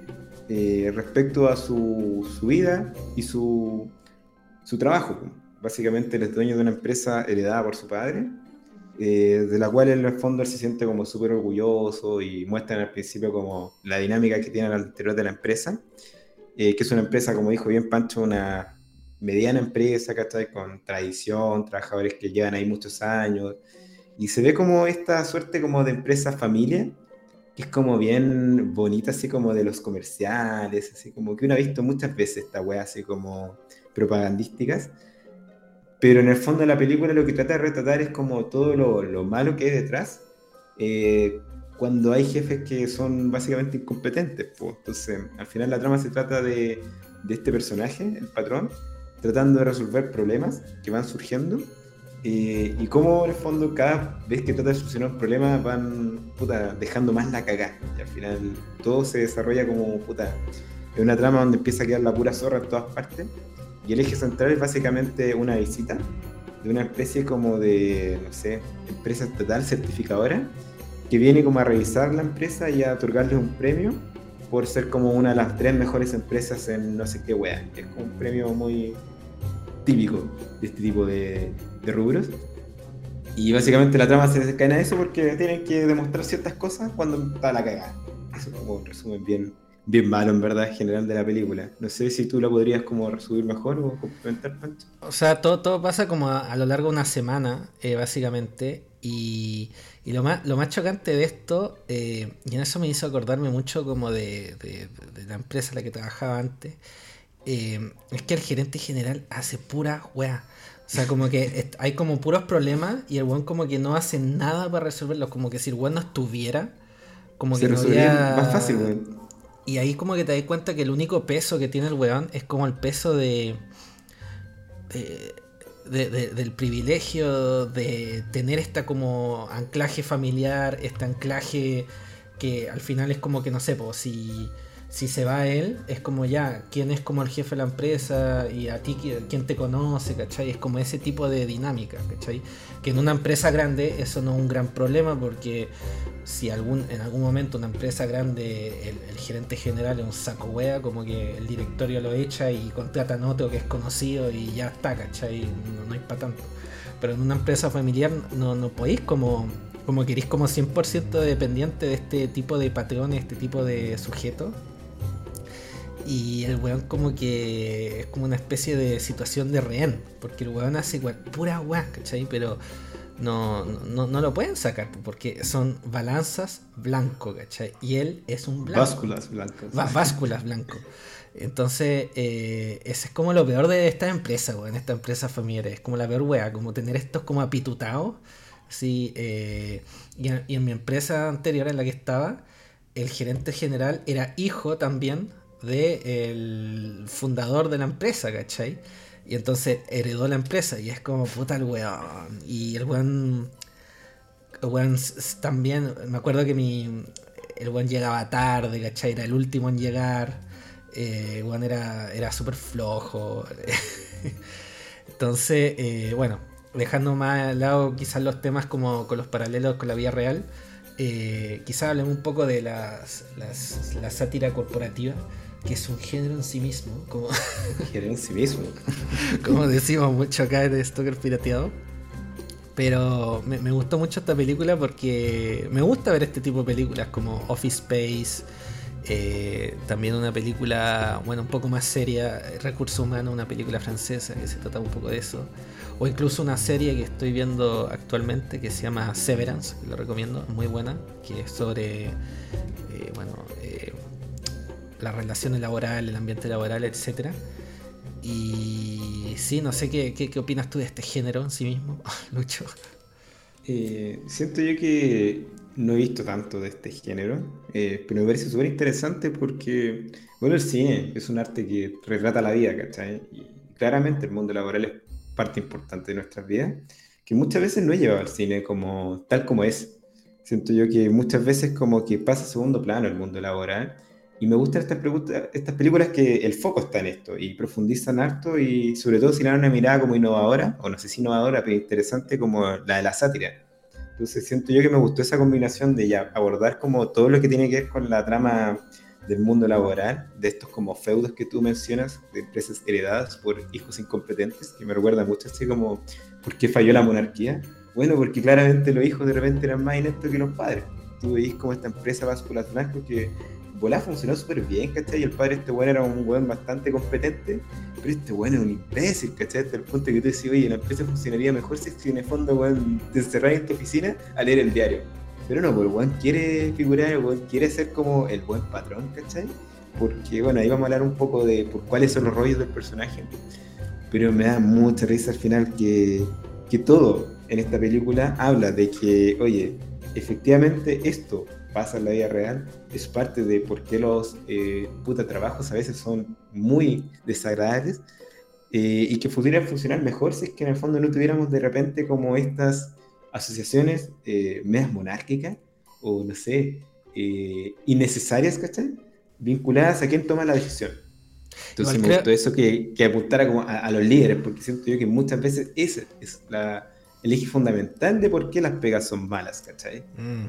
eh, respecto a su, vida y su, su trabajo. Básicamente él es dueño de una empresa heredada por su padre, eh, de la cual en el fondo él se siente como súper orgulloso y muestran al principio como la dinámica que tienen al interior de la empresa, que es una empresa, como dijo bien Pancho, una mediana empresa, ¿cachai? Con tradición, trabajadores que llevan ahí muchos años, y se ve como esta suerte como de empresa familia, que es como bien bonita, así como de los comerciales, así como que uno ha visto muchas veces esta wea así como propagandísticas, pero en el fondo de la película lo que trata de retratar es como todo lo, lo malo que hay detrás, eh, cuando hay jefes que son básicamente incompetentes. Pues. Entonces, al final la trama se trata de, de este personaje, el patrón, tratando de resolver problemas que van surgiendo eh, y cómo en el fondo cada vez que trata de solucionar un problema van puta, dejando más la cagada y al final todo se desarrolla como puta es una trama donde empieza a quedar la pura zorra en todas partes y el eje central es básicamente una visita de una especie como de no sé empresa estatal certificadora que viene como a revisar la empresa y a otorgarle un premio por ser como una de las tres mejores empresas en no sé qué wea. Es como un premio muy típico de este tipo de, rubros. Y básicamente la trama se desencadena a eso porque tienen que demostrar ciertas cosas cuando está la cagada. Eso es como un resumen bien, bien malo en verdad en general de la película. No sé si tú la podrías como resumir mejor o complementar, Pancho. O sea, todo, todo pasa como a, lo largo de una semana, eh, básicamente. Y, y, lo, más, lo más chocante de esto, eh, y en eso me hizo acordarme mucho como de, de, la empresa en la que trabajaba antes, eh, es que el gerente general hace pura wea. O sea, como que hay como puros problemas y el weón como que no hace nada para resolverlos. Como que si el weón no estuviera, como que no había... más fácil, weón. Y ahí como que te das cuenta que el único peso que tiene el weón es como el peso de... del privilegio de tener esta como anclaje familiar, este anclaje que al final es como que no sé, pues si si se va él, es como ya, quién es como el jefe de la empresa y a ti quién te conoce, ¿cachai? Es como ese tipo de dinámica, ¿cachai? Que en una empresa grande eso no es un gran problema porque si algún, en algún momento una empresa grande el, gerente general es un saco wea, como que el directorio lo echa y contrata a otro que es conocido y ya está, ¿cachai? No, no hay para tanto. Pero en una empresa familiar no, no podéis como como queréis como 100% dependiente de este tipo de patrones, este tipo de sujetos y el weón como que es como una especie de situación de rehén, porque el weón hace pura weá, ¿cachai? Pero no, no, no, lo pueden sacar, porque son balanzas blanco, ¿cachai? Y él es un blanco. Básculas blancas. básculas blanco. Entonces, eh, ese es como lo peor de esta empresa, weón, esta empresa familiar. Es como la peor weá, como tener estos como apitutados. Sí, eh, y, y en mi empresa anterior en la que estaba, el gerente general era hijo también de el fundador de la empresa, ¿cachai? Y entonces heredó la empresa y es como puta el weón. Y el weón, el weón también, me acuerdo que mi, el weón llegaba tarde, ¿cachai? Era el último en llegar. Eh, el weón era, era súper flojo. entonces, eh, bueno, dejando más al lado quizás los temas como con los paralelos con la vida real. Eh, quizás hablemos un poco de las, la sátira corporativa que es un género en sí mismo. Como, género en sí mismo. como decimos mucho acá en Stalker Pirateado. Pero me, gustó mucho esta película porque me gusta ver este tipo de películas como Office Space. Eh, también una película, bueno, un poco más seria, Recurso Humano, una película francesa que se trata un poco de eso. O incluso una serie que estoy viendo actualmente que se llama Severance, que lo recomiendo, muy buena, que es sobre, eh, bueno, eh, las relaciones laborales, el ambiente laboral, etc. Y sí, no sé qué, qué, opinas tú de este género en sí mismo, Lucho. Eh, siento yo que no he visto tanto de este género, eh, pero me parece súper interesante porque, bueno, el cine es un arte que retrata la vida, ¿cachai? Y claramente el mundo laboral es parte importante de nuestras vidas, que muchas veces no he llevado al cine como tal como es. Siento yo que muchas veces como que pasa a segundo plano el mundo laboral y me gustan estas, estas películas que el foco está en esto y profundizan harto y sobre todo dan una mirada como innovadora, o no sé si innovadora, pero interesante como la de la sátira. Entonces siento yo que me gustó esa combinación de ya abordar como todo lo que tiene que ver con la trama del mundo laboral, de estos como feudos que tú mencionas, de empresas heredadas por hijos incompetentes, que me recuerda mucho así como, ¿por qué falló la monarquía? Bueno, porque claramente los hijos de repente eran más ineptos que los padres. Tú veis como esta empresa vascular que volá funcionó súper bien, ¿cachai? Y el padre este bueno era un buen bastante competente, pero este bueno es un imbécil, ¿cachai? Hasta el punto que tú decís, oye, la empresa funcionaría mejor si en el fondo, weón, te encerrar en tu oficina a leer el diario. Pero no, pues el weón quiere figurar, el weón quiere ser como el buen patrón, ¿cachai? Porque, bueno, ahí vamos a hablar un poco de cuáles son los rollos del personaje. Pero me da mucha risa al final que, que todo en esta película habla de que, oye, efectivamente esto pasa en la vida real, es parte de por qué los eh, puta trabajos a veces son muy desagradables eh, y que pudieran funcionar mejor si es que en el fondo no tuviéramos de repente como estas asociaciones eh, medias monárquicas o no sé, eh, innecesarias, ¿cachai? Vinculadas a quién toma la decisión. Entonces me gustó eso que, que apuntara como a, los líderes, porque siento yo que muchas veces ese es la, el eje fundamental de por qué las pegas son malas, ¿cachai? Mm.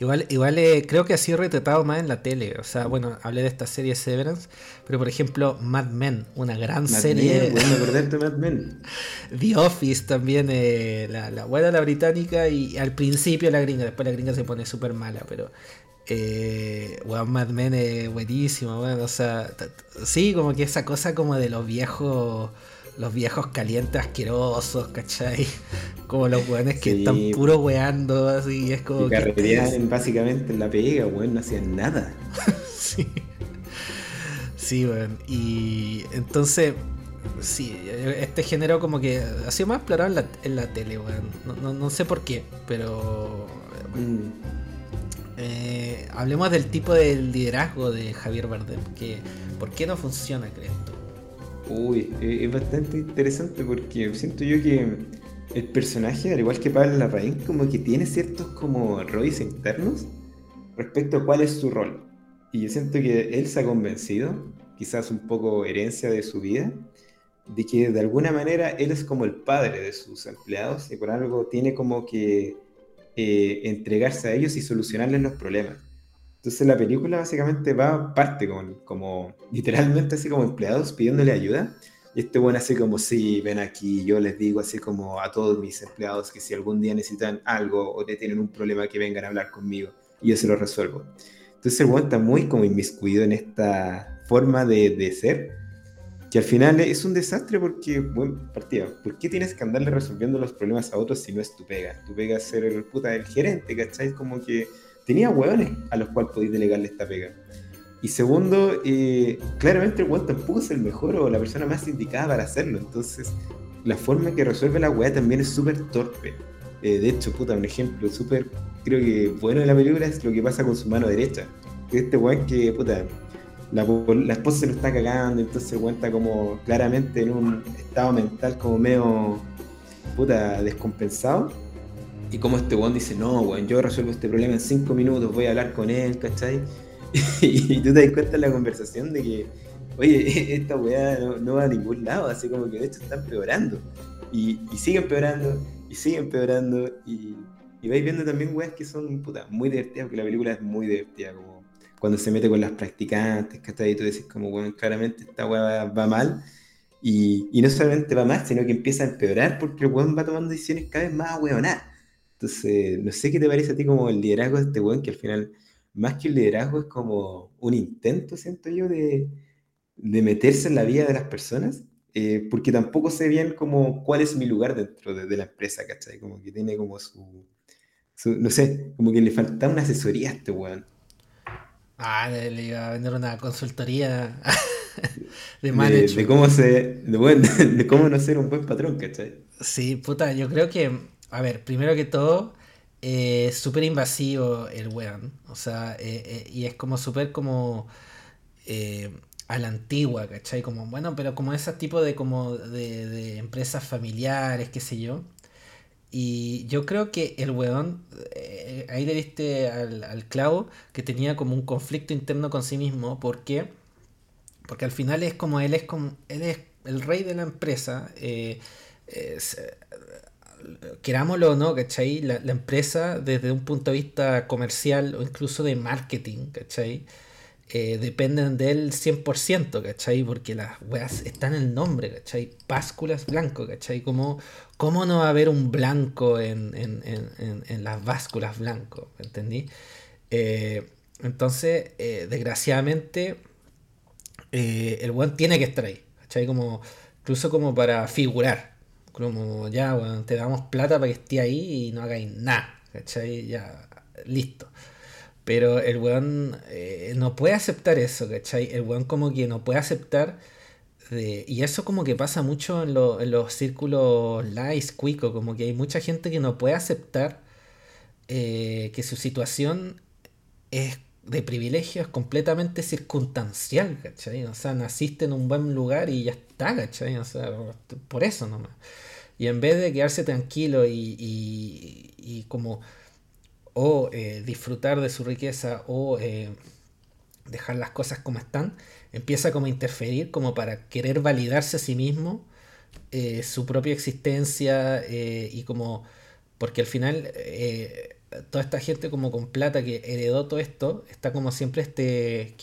Igual, igual eh, creo que así retratado más en la tele. O sea, bueno, hablé de esta serie Severance, pero por ejemplo, Mad Men, una gran serie. bueno, acordarte Mad Men. The Office también, eh, la, la, buena, la británica, y al principio la gringa, después la gringa se pone súper mala, pero. Eh, Mad Men es buenísimo, bueno, o sea, sí, como que esa cosa como de los viejos los viejos calientes asquerosos, ¿cachai? Como los weones que están puro weando, así, es como. que carreteaban básicamente en la pega, weón, no hacían nada. sí. Sí, weón. Y entonces, sí, este género como que ha sido más explorado en la, en la tele, weón. No, no, sé por qué, pero. Mm. Eh, hablemos del tipo de liderazgo de Javier Bardem, que ¿por qué no funciona, crees tú? Uy, eh, es bastante interesante porque siento yo que el personaje, al igual que Pablo Larraín, como que tiene ciertos como rollos internos respecto a cuál es su rol. Y yo siento que él se ha convencido, quizás un poco herencia de su vida, de que de alguna manera él es como el padre de sus empleados y por algo tiene como que eh, entregarse a ellos y solucionarles los problemas. Entonces la película básicamente va parte con, como, literalmente así como empleados pidiéndole ayuda. Y este bueno así como, sí, ven aquí, yo les digo así como a todos mis empleados que si algún día necesitan algo o tienen un problema que vengan a hablar conmigo y yo se lo resuelvo. Entonces el bueno está muy como inmiscuido en esta forma de, de ser, que al final es un desastre porque, bueno, partida, ¿por qué tienes que andarle resolviendo los problemas a otros si no es tu pega? Tu pega es ser el puta del gerente, ¿cachai? Como que tenía hueones a los cuales podéis delegarle esta pega. Y segundo, eh, claramente el hueón tampoco es el mejor o la persona más indicada para hacerlo. Entonces, la forma que resuelve la hueá también es súper torpe. Eh, de hecho, puta, un ejemplo súper, creo que bueno de la película es lo que pasa con su mano derecha. Este hueón que, puta, la, esposa se lo está cagando, entonces el como claramente en un estado mental como medio, puta, descompensado y como este weón dice, no, weón, yo resuelvo este problema en cinco minutos, voy a hablar con él, ¿cachai? y tú te das cuenta en la conversación de que, oye, esta weá no, va a ningún lado, así como que de hecho están empeorando. Y, sigue empeorando, y sigue empeorando, y, vais viendo también weas que son puta, muy divertidas, porque la película es muy divertida, como cuando se mete con las practicantes, ¿cachai? Y tú decís como, weón, claramente esta weá va mal. Y, y, no solamente va mal, sino que empieza a empeorar porque el weón va tomando decisiones cada vez más weonadas. Entonces, no sé qué te parece a ti como el liderazgo de este weón, que al final, más que el liderazgo, es como un intento, siento yo, de, meterse en la vida de las personas, eh, porque tampoco sé bien como cuál es mi lugar dentro de, la empresa, ¿cachai? Como que tiene como su, no sé, como que le falta una asesoría a este weón. Ah, le iba a vender una consultoría de management. De, cómo se, de, cómo no ser un buen patrón, ¿cachai? Sí, puta, yo creo que a ver, primero que todo, eh, súper invasivo el weón. O sea, eh, eh, y es como súper como a la antigua, ¿cachai? Como, bueno, pero como ese tipo de como de, empresas familiares, qué sé yo. Y yo creo que el weón, ahí le diste al, clavo, que tenía como un conflicto interno con sí mismo. ¿Por qué? Porque al final es como él es como, él es el rey de la empresa querámoslo o no, ¿cachai? La, empresa, desde un punto de vista comercial o incluso de marketing, ¿cachai? eh, dependen de él 100%, ¿cachai? Porque las weas están en el nombre, ¿cachai? Básculas blanco, ¿cachai? ¿Cómo, cómo no va a haber un blanco en, las básculas blanco? ¿Entendí? Eh, entonces, eh, desgraciadamente, el weón tiene que estar ahí. Como, incluso como para figurar. Como ya, bueno, te damos plata para que esté ahí y no hagáis nada, ¿cachai? Ya, listo. Pero el weón eh, no puede aceptar eso, ¿cachai? El weón como que no puede aceptar... De, y eso como que pasa mucho en, los círculos lice, cuico, como que hay mucha gente que no puede aceptar eh, que su situación es de privilegio es completamente circunstancial, ¿cachai? O sea, naciste en un buen lugar y ya está, ¿cachai? O sea, por eso nomás. Y en vez de quedarse tranquilo y, y como o eh, disfrutar de su riqueza o eh, dejar las cosas como están, empieza como a interferir como para querer validarse a sí mismo eh, su propia existencia y como porque al final toda esta gente como con plata que heredó todo esto está como siempre este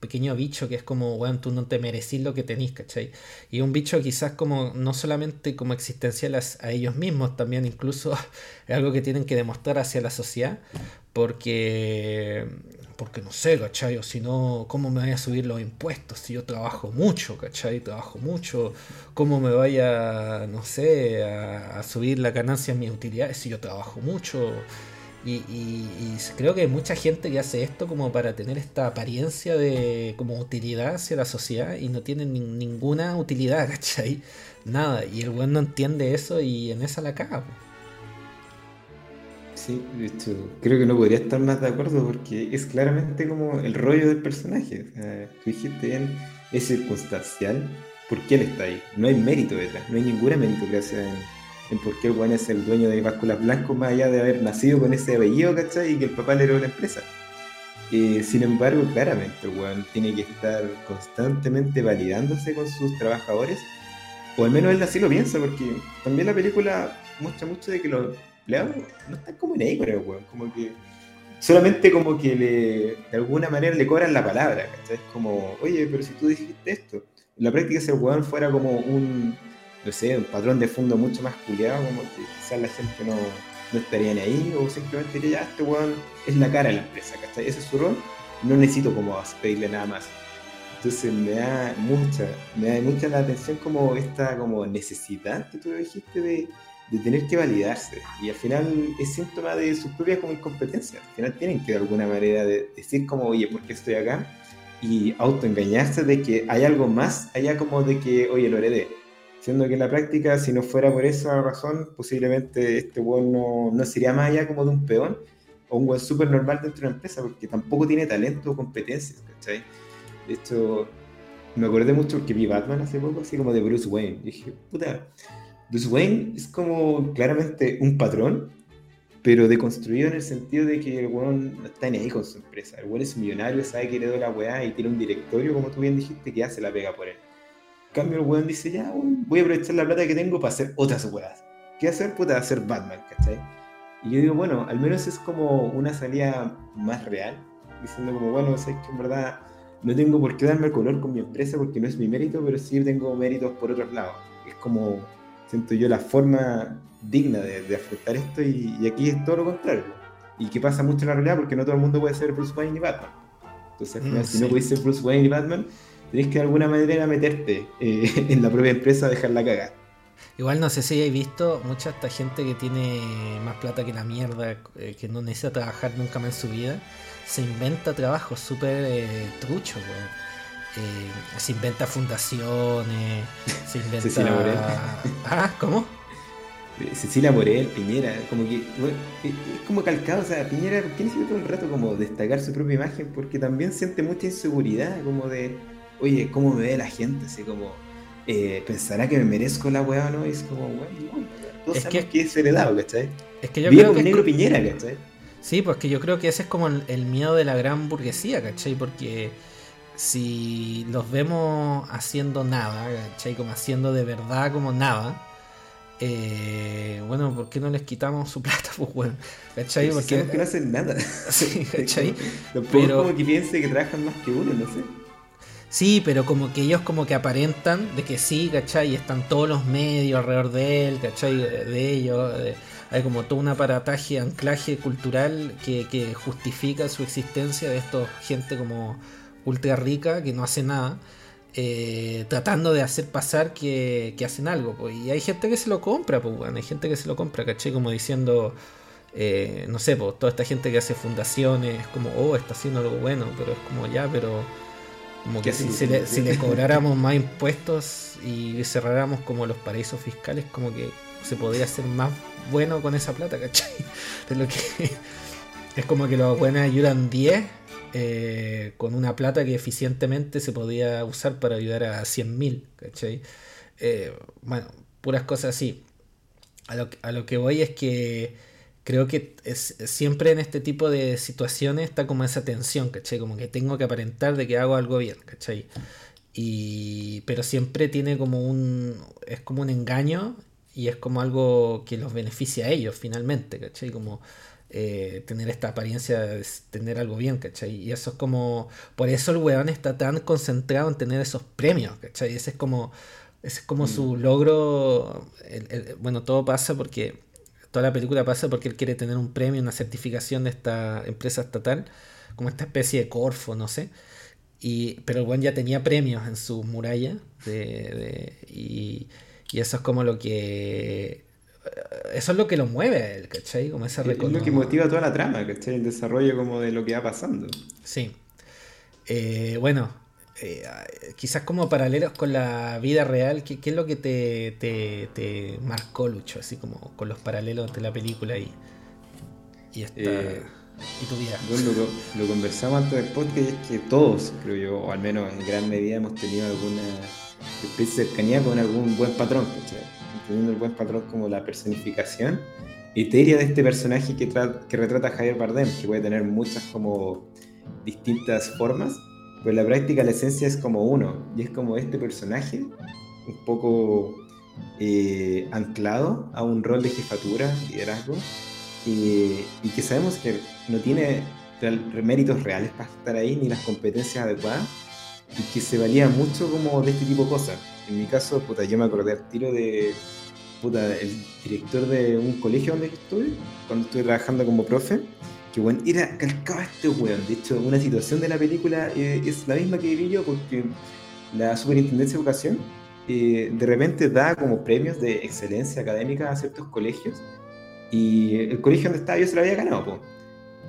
pequeño bicho que es como, bueno, tú no te merecís lo que tenés, ¿cachai? Y un bicho quizás como, no solamente como existencial a, ellos mismos, también incluso es algo que tienen que demostrar hacia la sociedad, porque, porque no sé, ¿cachai? O si no, ¿cómo me voy a subir los impuestos si yo trabajo mucho, ¿cachai? Trabajo mucho, ¿cómo me vaya, no sé, a, a subir la ganancia en mis utilidades si yo trabajo mucho? Y, creo que hay mucha gente que hace esto como para tener esta apariencia de como utilidad hacia la sociedad y no tiene ninguna utilidad, ¿cachai? Nada. Y el weón no entiende eso y en esa la caga. Sí, creo que no podría estar más de acuerdo porque es claramente como el rollo del personaje. O sea, tú dijiste bien, es circunstancial porque él está ahí. No hay mérito detrás, no hay ninguna meritocracia en en por qué el weón es el dueño de básculas blancos, más allá de haber nacido con ese apellido, ¿cachai? Y que el papá le heredó la empresa. Eh, sin embargo, claramente, el weón tiene que estar constantemente validándose con sus trabajadores, o al menos él así lo piensa, porque también la película muestra mucho de que los empleados no están como en ahí con el weón, como que solamente como que le, de alguna manera le cobran la palabra, ¿cachai? Es como, oye, pero si tú dijiste esto, en la práctica ese weón fuera como un no sé, un patrón de fondo mucho más culiado, como que quizás la gente no, no estaría ni ahí, o simplemente diría, ya, este weón es la cara de la empresa, ¿cachai? Ese es su rol, no necesito como pedirle nada más. Entonces me da mucha, me da mucha la atención como esta como necesidad que tú dijiste de, de tener que validarse. Y al final es síntoma de sus propias como incompetencias. Al final tienen que de alguna manera de decir como, oye, ¿por qué estoy acá? Y autoengañarse de que hay algo más allá como de que, oye, lo heredé Siendo que en la práctica, si no fuera por esa razón, posiblemente este weón no, sería más allá como de un peón o un weón súper normal dentro de una empresa, porque tampoco tiene talento o competencias, ¿cachai? De hecho, me acordé mucho porque vi Batman hace poco, así como de Bruce Wayne. Y dije, puta, Bruce Wayne es como claramente un patrón, pero deconstruido en el sentido de que el weón no está ni ahí con su empresa. El weón es millonario, sabe que heredó la weá y tiene un directorio, como tú bien dijiste, que hace la pega por él cambio, el weón dice, ya, voy a aprovechar la plata que tengo para hacer otras weas. ¿Qué hacer? Puta, hacer Batman, ¿cachai? Y yo digo, bueno, al menos es como una salida más real, diciendo como, bueno, sé que en verdad no tengo por qué darme el color con mi empresa porque no es mi mérito, pero sí tengo méritos por otros lados. Es como, siento yo, la forma digna de, afrontar esto y, aquí es todo lo contrario. Y que pasa mucho en la realidad porque no todo el mundo puede ser Bruce Wayne y Batman. Entonces, mm, si no puedes ser Bruce Wayne y Batman, tenés que de alguna manera meterte eh, en la propia empresa, dejarla cagar. Igual no sé si hayáis visto mucha esta gente que tiene más plata que la mierda, eh, que no necesita trabajar nunca más en su vida, se inventa trabajos súper eh, truchos, se inventa fundaciones, se inventa... ah, ¿cómo? Cecilia Morel, Piñera, como que es como calcado, o sea, Piñera, ¿por qué necesita todo el rato como destacar su propia imagen? Porque también siente mucha inseguridad, como de oye, ¿cómo me ve la gente? Así como, eh, ¿pensará que me merezco la weá o no? Y es como, weón, no, es que, que es heredado, ¿cachai? Es que yo creo que negro Piñera, ¿cachai? Sí, pues que yo creo que ese es como el, miedo de la gran burguesía, ¿cachai? Porque si los vemos haciendo nada, ¿cachai? Como haciendo de verdad como nada, eh, bueno, ¿por qué no les quitamos su plata? Pues bueno, ¿cachai? Porque que no hacen nada. Sí, ¿cachai? pero como que piense que trabajan más que uno, no sé. Sí, pero como que ellos como que aparentan de que sí, ¿cachai? Y están todos los medios alrededor de él, ¿cachai? De ellos. hay como todo un aparataje, anclaje cultural que, que justifica su existencia de estos gente como ultra rica que no hace nada. Eh, tratando de hacer pasar que, hacen algo. Pues. Y hay gente que se lo compra, pues, hay gente que se lo compra, ¿caché? Como diciendo, eh, no sé, pues, toda esta gente que hace fundaciones, como, oh, está haciendo algo bueno, pero es como ya, pero como que si, le, si, le, cobráramos más impuestos y cerráramos como los paraísos fiscales, como que se podría hacer más bueno con esa plata, ¿cachai? De lo que es como que los buenos ayudan 10 eh, con una plata que eficientemente se podía usar para ayudar a 100.000, ¿cachai? Eh, bueno, puras cosas así. A lo, a lo, que voy es que creo que es, siempre en este tipo de situaciones está como esa tensión, ¿cachai? Como que tengo que aparentar de que hago algo bien, ¿cachai? Y, pero siempre tiene como un, es como un engaño y es como algo que los beneficia a ellos finalmente, ¿cachai? Como eh, tener esta apariencia de tener algo bien, ¿cachai? Y eso es como, por eso el weón está tan concentrado en tener esos premios, ¿cachai? Ese es como, ese es como su mm. logro, bueno, todo pasa porque, toda la película pasa porque él quiere tener un premio, una certificación de esta empresa estatal, como esta especie de Corfo, no sé. Y, pero el weón ya tenía premios en su muralla y, y eso es como lo que eso es lo que lo mueve ¿cachai? Como ese Es lo que motiva toda la trama, ¿cachai? El desarrollo como de lo que va pasando. Sí. Eh, bueno, eh, quizás como paralelos con la vida real, ¿qué, es lo que te, te, marcó, Lucho? Así como con los paralelos entre la película y, y, esta, eh, y tu vida. Bueno, lo, lo, conversamos antes del podcast y es que todos, creo yo, o al menos en gran medida, hemos tenido alguna especie de cercanía con algún buen patrón, ¿cachai? teniendo el buen patrón como la personificación etérea de este personaje que, que retrata a Javier Bardem, que puede tener muchas como distintas formas, pues la práctica la esencia es como uno, y es como este personaje, un poco eh, anclado a un rol de jefatura, liderazgo, y que sabemos que no tiene méritos reales para estar ahí, ni las competencias adecuadas, y que se valía mucho como de este tipo de cosas. En mi caso, puta, yo me acordé al tiro de puta, el director de un colegio donde estuve, cuando estuve trabajando como profe, que bueno, era calcaba este weón. De hecho, una situación de la película eh, es la misma que viví yo, porque la Superintendencia de Educación eh, de repente da como premios de excelencia académica a ciertos colegios, y el colegio donde estaba yo se lo había ganado, pues.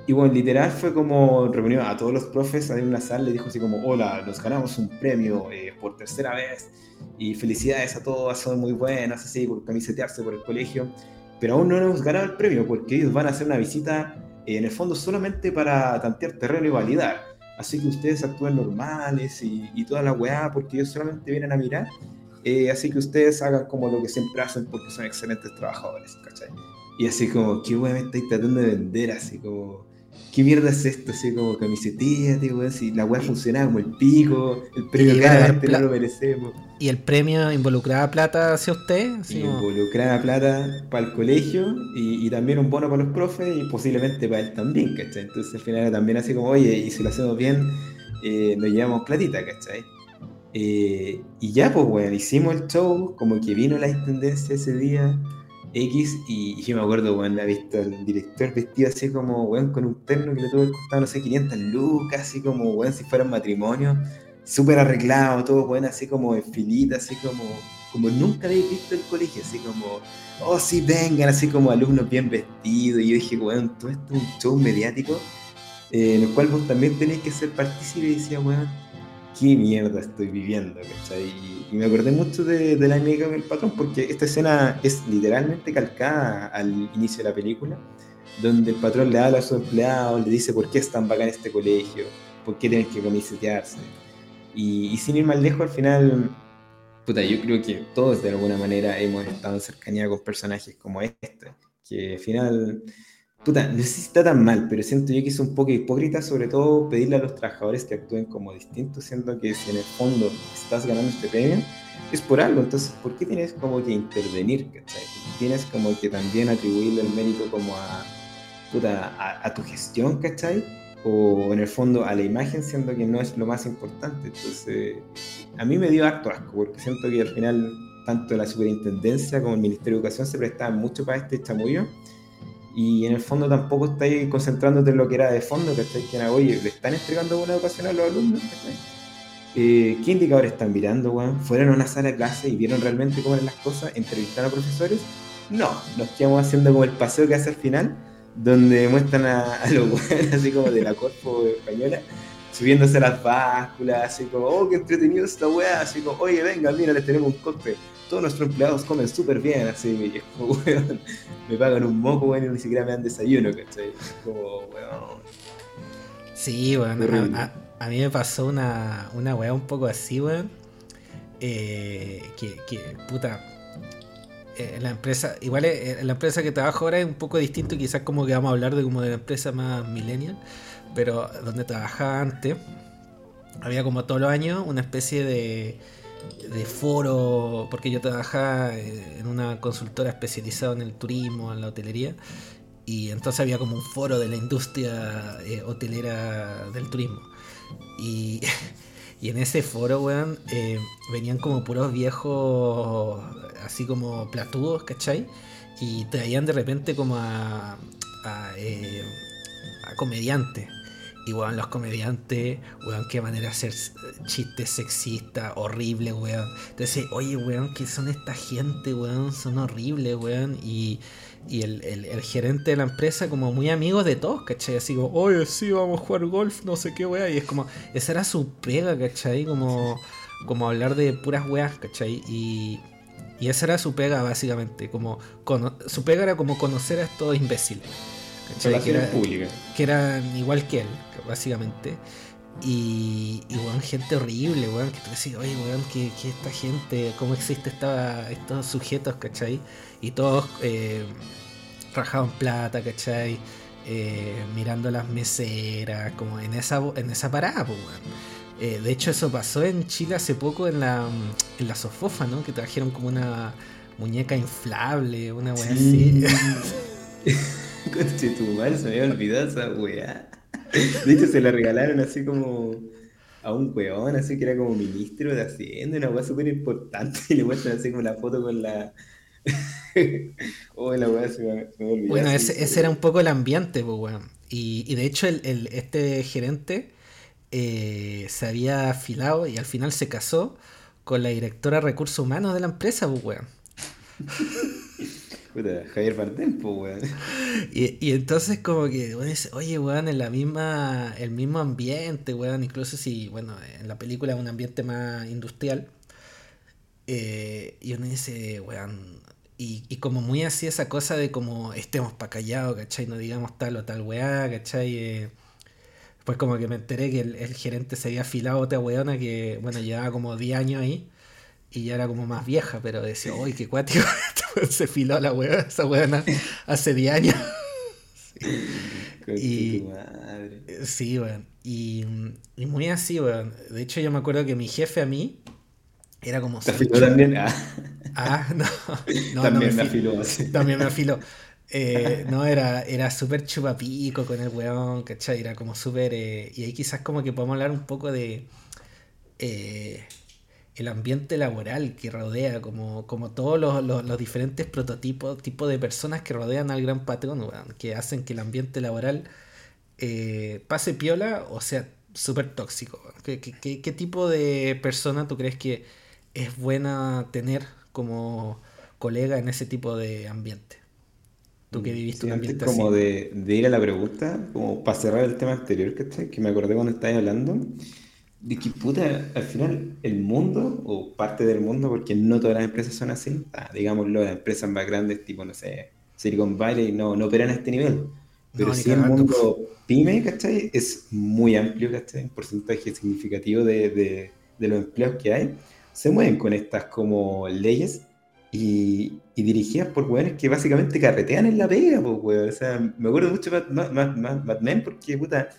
Y bueno, literal fue como reunió a todos los profes en una sala, le dijo así como, hola, nos ganamos un premio eh, por tercera vez y felicidades a todos, son muy buenas, así, por camisetearse por el colegio. Pero aún no hemos ganado el premio porque ellos van a hacer una visita en el fondo solamente para tantear terreno y validar. Así que ustedes actúen normales y, y toda la weá porque ellos solamente vienen a mirar. Eh, así que ustedes hagan como lo que siempre hacen porque son excelentes trabajadores, ¿cachai? Y así como, ¿qué weá me estáis tratando de vender? Así como ¿qué mierda es esto? Así como camisetilla, tío, si la weá funcionaba como el pico, el premio claramente no lo merecemos. ¿Y el premio involucraba plata hacia usted? involucraba plata para el colegio y, también un bono para los profes y posiblemente para él también, ¿cachai? Entonces al final era también así como, oye, y si lo hacemos bien, eh, nos llevamos platita, ¿cachai? Eh, y ya, pues, bueno, hicimos el show, como que vino la intendencia ese día X y, yo me acuerdo, weón, ha visto el director vestido así como, weón, con un terno que le tuvo costar, no sé, 500 lucas, así como, weón, si fuera un matrimonio, súper arreglado, todo, weón, así como en filita, así como, como nunca habéis visto el colegio, así como, oh, sí, vengan, así como alumnos bien vestidos, y yo dije, weón, todo esto es un show mediático, eh, en el cual vos también tenéis que ser partícipe, y decía, weón, qué mierda estoy viviendo, ¿cachai? Y, me acordé mucho de, la amiga del patrón, porque esta escena es literalmente calcada al inicio de la película, donde el patrón le habla a su empleado, le dice por qué es tan bacán este colegio, por qué tienes que comisetearse. Y, y sin ir más lejos, al final, puta, yo creo que todos de alguna manera hemos estado en cercanía con personajes como este, que al final Puta, no sé si está tan mal, pero siento yo que es un poco hipócrita, sobre todo pedirle a los trabajadores que actúen como distintos, siendo que si en el fondo estás ganando este premio, es por algo, entonces, ¿por qué tienes como que intervenir, ¿cachai? Tienes como que también atribuirle el mérito como a, a, a tu gestión, ¿cachai? o en el fondo a la imagen, siendo que no es lo más importante. Entonces, a mí me dio harto asco, porque siento que al final tanto la superintendencia como el Ministerio de Educación se prestaban mucho para este chamullo y en el fondo tampoco estáis concentrándote en lo que era de fondo, ¿cachai? Que era, oye, ¿le están entregando buena educación a los alumnos? Eh, ¿Qué indicadores están mirando, weón? ¿Fueron a una sala de clase y vieron realmente cómo eran las cosas? ¿Entrevistaron a profesores? No, nos quedamos haciendo como el paseo que hace al final donde muestran a, los buenos así como de la Corpo Española, subiéndose las básculas, así como, oh, qué entretenido esta weá, así como, oye, venga, mira, les tenemos un golpe. Todos nuestros empleados comen súper bien, así, y es como, weón, me pagan un moco, weón, y ni siquiera me dan desayuno, ¿cachai? Es como, weón. Sí, weón, a, mí me pasó una, una weá un poco así, weón, eh, que, que, puta, eh, la empresa, igual eh, la empresa que trabajo ahora es un poco distinto, quizás como que vamos a hablar de como de la empresa más millennial, pero donde trabajaba antes, había como todos los años una especie de, de foro, porque yo trabajaba eh, en una consultora especializada en el turismo, en la hotelería, y entonces había como un foro de la industria hotelera del turismo. Y Y en ese foro, weón, eh, venían como puros viejos, así como platudos, ¿cachai? Y traían de repente como a, a, eh, a comediantes. Y weón, los comediantes, weón, qué manera de hacer chistes sexistas, horribles, weón. Entonces, oye, weón, ¿qué son esta gente, weón? Son horribles, weón. Y y el, el, gerente de la empresa como muy amigos de todos, ¿cachai? Así como, oye, sí, vamos a jugar golf, no sé qué weá. Y es como, esa era su pega, ¿cachai? Como, como hablar de puras weas, ¿cachai? Y, y esa era su pega, básicamente. Como, su pega era como conocer a estos imbéciles. Que, era, que, eran igual que él, básicamente. Y, y weón, gente horrible, weón, que tú decís, oye, weón, que, esta gente, cómo existe esta, estos sujetos, ¿cachai? Y todos eh, rajaban plata, ¿cachai? Eh, mirando las meseras, como en esa, en esa parada, pues, weón. Eh, de hecho, eso pasó en Chile hace poco en la, en la Sofofa, ¿no? Que trajeron como una muñeca inflable, una weá así. Conche tu madre, se me había olvidado esa weá. De hecho, se la regalaron así como a un weón, así que era como ministro de Hacienda, una weá súper importante, y le muestran así como la foto con la. oh, la weá se me, olvidó. Bueno, ese, ese, era un poco el ambiente, pues weón. Y, y de hecho, el, el, este gerente eh, se había afilado y al final se casó con la directora de recursos humanos de la empresa, pues weón. Javier Bardem, pues, weón. Y, entonces como que oye, weón, en la misma, el mismo ambiente, weón, incluso si, bueno, en la película es un ambiente más industrial. Eh, y uno dice, weón, y, como muy así esa cosa de como estemos pa' callados, ¿cachai? No digamos tal o tal weá, ¿cachai? Eh, pues como que me enteré que el, gerente se había afilado a otra weona que, bueno, llevaba como 10 años ahí y ya era como más vieja, pero decía, uy, qué cuático, se filó la weá, esa weá hace 10 años. y, sí, weón. Y, y, muy así, weón. De hecho, yo me acuerdo que mi jefe a mí era como... ¿Te afiló también? Ah, ah no, no. También me, afiló. También me afiló. Eh, no, era, era súper chupapico con el weón, ¿cachai? Era como súper... Eh, y ahí quizás como que podemos hablar un poco de... Eh, el ambiente laboral que rodea, como, como todos los, los, diferentes prototipos, tipo de personas que rodean al gran patrón, que hacen que el ambiente laboral eh, pase piola o sea súper tóxico. ¿Qué, qué, tipo de persona tú crees que es buena tener como colega en ese tipo de ambiente? Tú que viviste un ambiente como De, de, ir a la pregunta, como para cerrar el tema anterior que, que me acordé cuando estabas hablando, de que puta, al final el mundo, o parte del mundo, porque no todas las empresas son así, ah, digámoslo, las empresas más grandes, tipo, no sé, Silicon Valley, no, no operan a este nivel. Pero si sí el mundo pyme, ¿cachai? Es muy amplio, ¿cachai? Un porcentaje significativo de, de, de los empleos que hay se mueven con estas como leyes y, y dirigidas por weones que básicamente carretean en la pega, pues, weón. O sea, me acuerdo mucho de Batman porque, puta,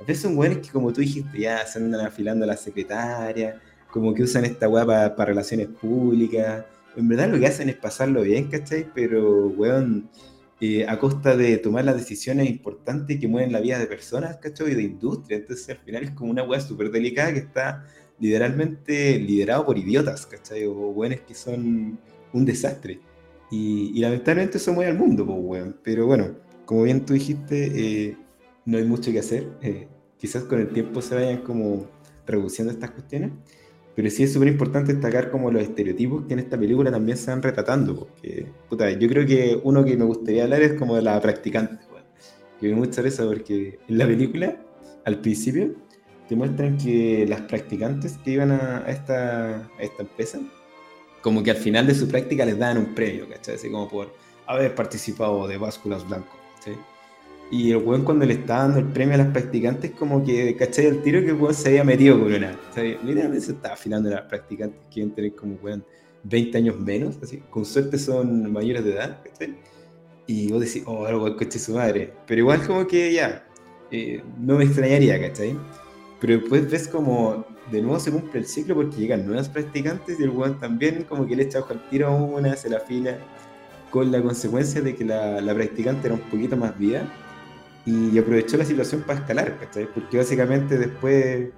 a veces son weones que, como tú dijiste, ya se andan afilando a la secretaria, como que usan esta weá para relaciones públicas. En verdad lo que hacen es pasarlo bien, ¿cachai? Pero, weón, eh, a costa de tomar las decisiones importantes que mueven la vida de personas, ¿cachai? Y de industria. Entonces al final es como una weá súper delicada que está literalmente liderado por idiotas, ¿cachai? O weones que son un desastre. Y, lamentablemente eso mueve al mundo, pues, weón. Pero bueno, como bien tú dijiste, eh, no hay mucho que hacer. Eh, quizás con el tiempo se vayan como reduciendo estas cuestiones. Pero sí es súper importante destacar como los estereotipos que en esta película también se van retratando. Porque, puta, yo creo que uno que me gustaría hablar es como de la practicante. Que me gusta eso porque en la película, al principio, te muestran que las practicantes que iban a, esta, a esta empresa, como que al final de su práctica les dan un premio, ¿cachai? Así como por haber participado de básculas blancos. Y el weón cuando le está dando el premio a las practicantes, como que, ¿cachai? El tiro que el weón se había metido con una. Literalmente se estaba afilando a las practicantes que iban a tener como, weón, 20 años menos, así. Con suerte son mayores de edad, ¿cachai? Y vos decís, oh, el coche su madre. Pero igual como que ya, eh, no me extrañaría, ¿cachai? Pero después ves como de nuevo se cumple el ciclo porque llegan nuevas practicantes y el weón también como que le echa ojo al tiro a una, se la fila, con la consecuencia de que la, la practicante era un poquito más viva y aprovechó la situación para escalar, ¿cachai? Porque básicamente después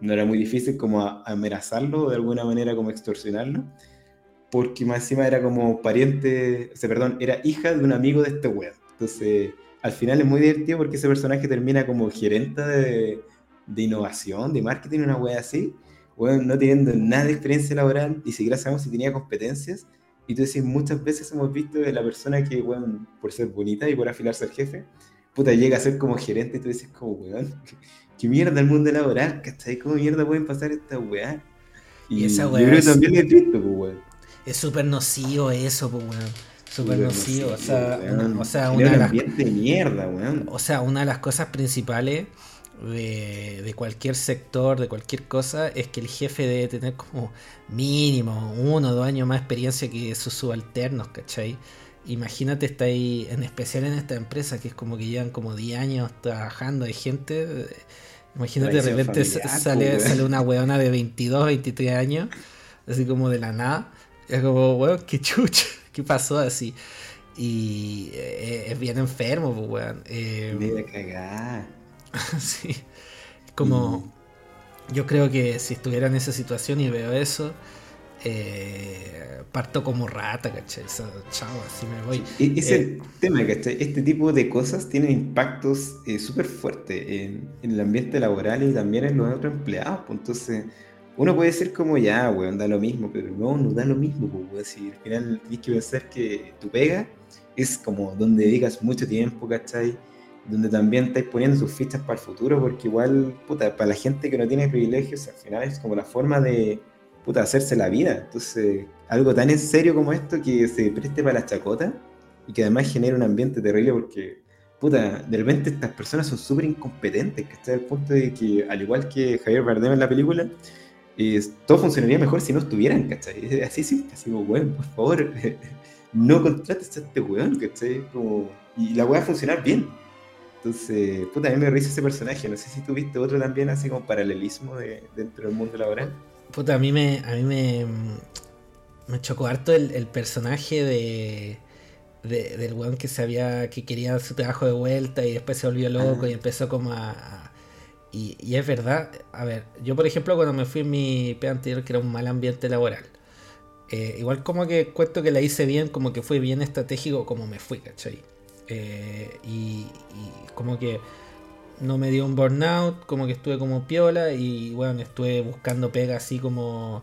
no era muy difícil como amenazarlo o de alguna manera como extorsionarlo, porque más encima era como pariente, o sea, perdón, era hija de un amigo de este weón. Entonces, al final es muy divertido porque ese personaje termina como gerente de de innovación, de marketing, una wea así, bueno, no teniendo nada de experiencia laboral, ni siquiera sabemos si tenía competencias. Y tú decís, muchas veces hemos visto de la persona que, bueno, por ser bonita y por afilarse al jefe, puta, llega a ser como gerente y tú dices, como, weón, ¿qué, mierda el mundo laboral? ¿Cachai? ¿Cómo mierda pueden pasar esta weá? Y, esa weá. Yo creo que también es visto, pues, weón. Es súper nocivo eso, pues, weón. Súper nocivo, o sea, una, o sea, una de las, de mierda, weón. O sea, una de las cosas principales de, cualquier sector, de cualquier cosa, es que el jefe debe tener como mínimo uno o dos años más experiencia que sus subalternos, ¿cachai? Imagínate, está ahí, en especial en esta empresa, que es como que llevan como 10 años trabajando, hay gente. Imagínate, de repente sale, sale una weona de 22, 23 años, así como de la nada. Es como, weón, qué chucha, qué pasó así. Y eh, es bien enfermo, pues, weón. Eh, cagar. sí. Como. Yo creo que si estuviera en esa situación y veo eso, eh, parto como rata, ¿cachai? chao, así me voy. E-, ese eh, tema, ¿cachai? Este tipo de cosas tienen impactos eh, súper fuertes en, el ambiente laboral y también en los otros empleados. Pues, entonces, uno puede decir como ya, weón, da lo mismo, pero no, no da lo mismo, pues, decir, al final tienes que pensar que tu pega es como donde dedicas mucho tiempo, ¿cachai? donde también estáis poniendo sus fichas para el futuro, porque igual, puta, para la gente que no tiene privilegios, al final es como la forma de, puta, hacerse la vida. Entonces, algo tan en serio como esto que se preste para la chacota y que además genera un ambiente terrible porque, puta, de repente estas personas son súper incompetentes, que está al punto de que, al igual que Javier Bardem en la película, todo funcionaría mejor si no estuvieran, ¿cachai? Así simple, así como, weón, por favor, no contrates a este weón, ¿cachai? Como, y la weá a funcionar bien. Entonces, puta, a mí me risa ese personaje. No sé si tuviste otro también así como paralelismo de, dentro del mundo laboral. Puta, a mí me, a mí me, me chocó harto el, personaje de, del weón que sabía que quería su trabajo de vuelta y después se volvió loco y empezó como a, y, y, es verdad, a ver, yo por ejemplo cuando me fui en mi P anterior que era un mal ambiente laboral, eh, igual como que cuento que la hice bien, como que fue bien estratégico como me fui, ¿cachai? Eh, y, como que no me dio un burnout, como que estuve como piola y bueno, estuve buscando pega así como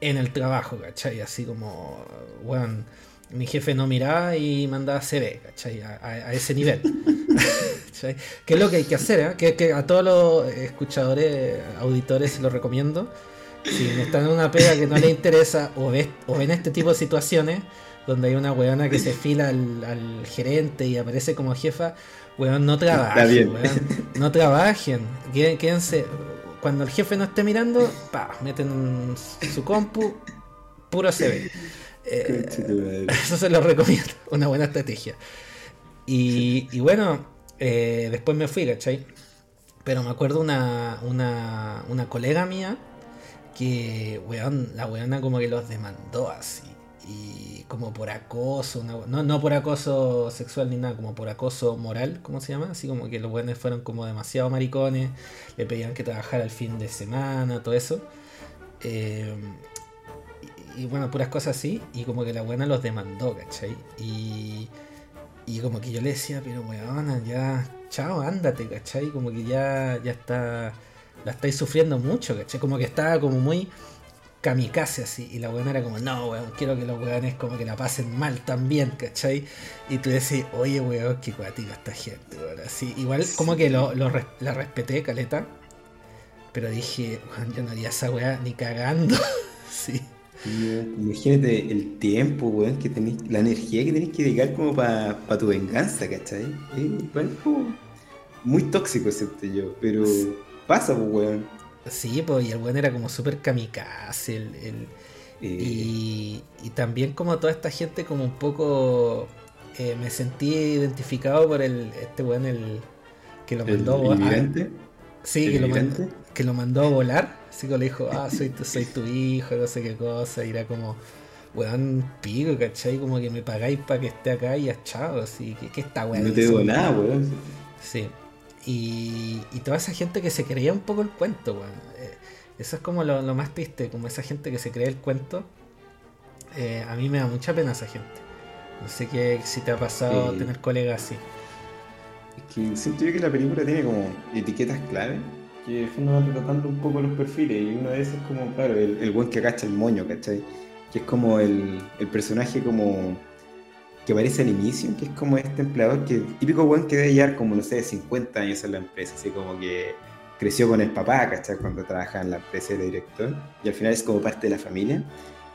en el trabajo, ¿cachai? Así como, bueno, mi jefe no miraba y mandaba CV, ¿cachai? A, ese nivel. ¿Qué es lo que hay que hacer? Eh? Que, a todos los escuchadores, auditores lo recomiendo. Si están en una pega que no les interesa o, ves, o ven este tipo de situaciones, donde hay una weona que se fila al, gerente y aparece como jefa, weón, no trabajen, weón, no trabajen, quédense, cuando el jefe no esté mirando, pa, meten su compu, puro CV. Eh, eso se lo recomiendo, una buena estrategia. Y, bueno, eh, después me fui, ¿cachai? Pero me acuerdo una, una, una colega mía que, weón, la weona como que los demandó así. Y como por acoso, no, no por acoso sexual ni nada, como por acoso moral, ¿cómo se llama? Así como que los weones fueron como demasiado maricones, le pedían que trabajara el fin de semana, todo eso. Eh, y, bueno, puras cosas así, y como que la buena los demandó, ¿cachai? Y, y como que yo le decía, pero weona, ya, chao, ándate, ¿cachai? Como que ya, ya está, la estáis sufriendo mucho, ¿cachai? Como que estaba como muy kamikaze así. Y la buena era como, no, weón, quiero que los weones como que la pasen mal también, ¿cachai? Y tú decís, oye, weón, qué cuática esta gente, weón. Así, igual como que lo, la respeté, caleta. Pero dije, weón, yo no haría esa weá ni cagando. sí. Imagínate el tiempo, weón, que tenés, la energía que tenés que dedicar como para pa tu venganza, ¿cachai? igual muy tóxico, excepto yo, pero pasa, pues, weón. Sí, pues, y el weón era como súper kamikaze, el, el y, y, también como toda esta gente como un poco eh, me sentí identificado por el este weón el que lo mandó ¿El, Sí, que lo, mandó, que lo mandó a volar. Así que le dijo, ah, soy tu, soy tu hijo, no sé qué cosa. Y era como, weón, pico, ¿cachai? Como que me pagáis para que esté acá y chao. Así que, ¿qué está, weón? No te digo nada, weón. Sí. Y, y, toda esa gente que se creía un poco el cuento, weón. Eh, eso es como lo, más triste, como esa gente que se cree el cuento. Eh, a mí me da mucha pena esa gente. No sé qué, si te ha pasado tener colegas así. Es que siento yo que la película tiene como etiquetas clave que van retratando un poco los perfiles y uno de esos es como, claro, el, el buen que agacha el moño, ¿cachai? Que es como el, el personaje como que aparece al inicio, que es como este empleador que típico buen que debe llevar como, no sé, 50 años en la empresa, así como que creció con el papá, ¿cachai? Cuando trabaja en la empresa de director y al final es como parte de la familia.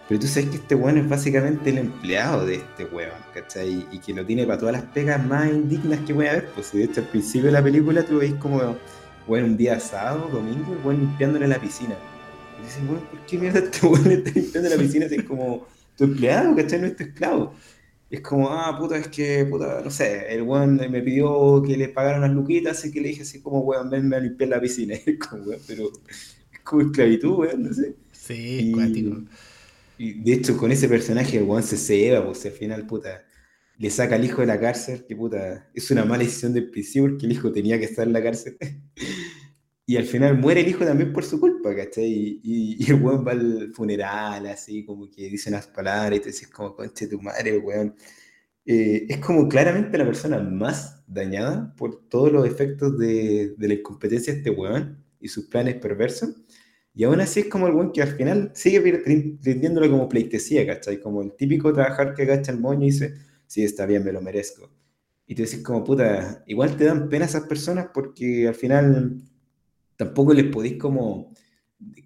Pero tú sabes que este weón es básicamente el empleado de este weón, ¿cachai? Y, que lo tiene para todas las pegas más indignas que puede haber. Pues de hecho al principio de la película tú veis como, weón, un día sábado, domingo, el weón limpiándole la piscina. Y dices, weón, ¿por qué mierda este weón está limpiando la piscina si es como tu empleado, ¿cachai? No es tu esclavo. Es como, ah, puta, es que, puta, no sé, el weón me pidió que le pagara unas luquitas, así que le dije así como, weón, venme a limpiar la piscina. Es como, weón, pero es como esclavitud, weón, no sé. Sí, cuático. Y de hecho, con ese personaje, el weón se ceba, pues al final, puta, le saca al hijo de la cárcel, que puta, es una mala decisión del principio porque el hijo tenía que estar en la cárcel. y al final muere el hijo también por su culpa, ¿cachai? Y, y, el weón va al funeral, así, como que dice unas palabras y te dices, como, conche tu madre, weón. Eh, es como claramente la persona más dañada por todos los efectos de, de la incompetencia de este weón y sus planes perversos. Y aún así es como el buen que al final sigue rindiéndolo como pleitesía, ¿cachai? Como el típico trabajar que agacha el moño y dice, sí, está bien, me lo merezco. Y tú decís como, puta, igual te dan pena esas personas porque al final tampoco les podéis como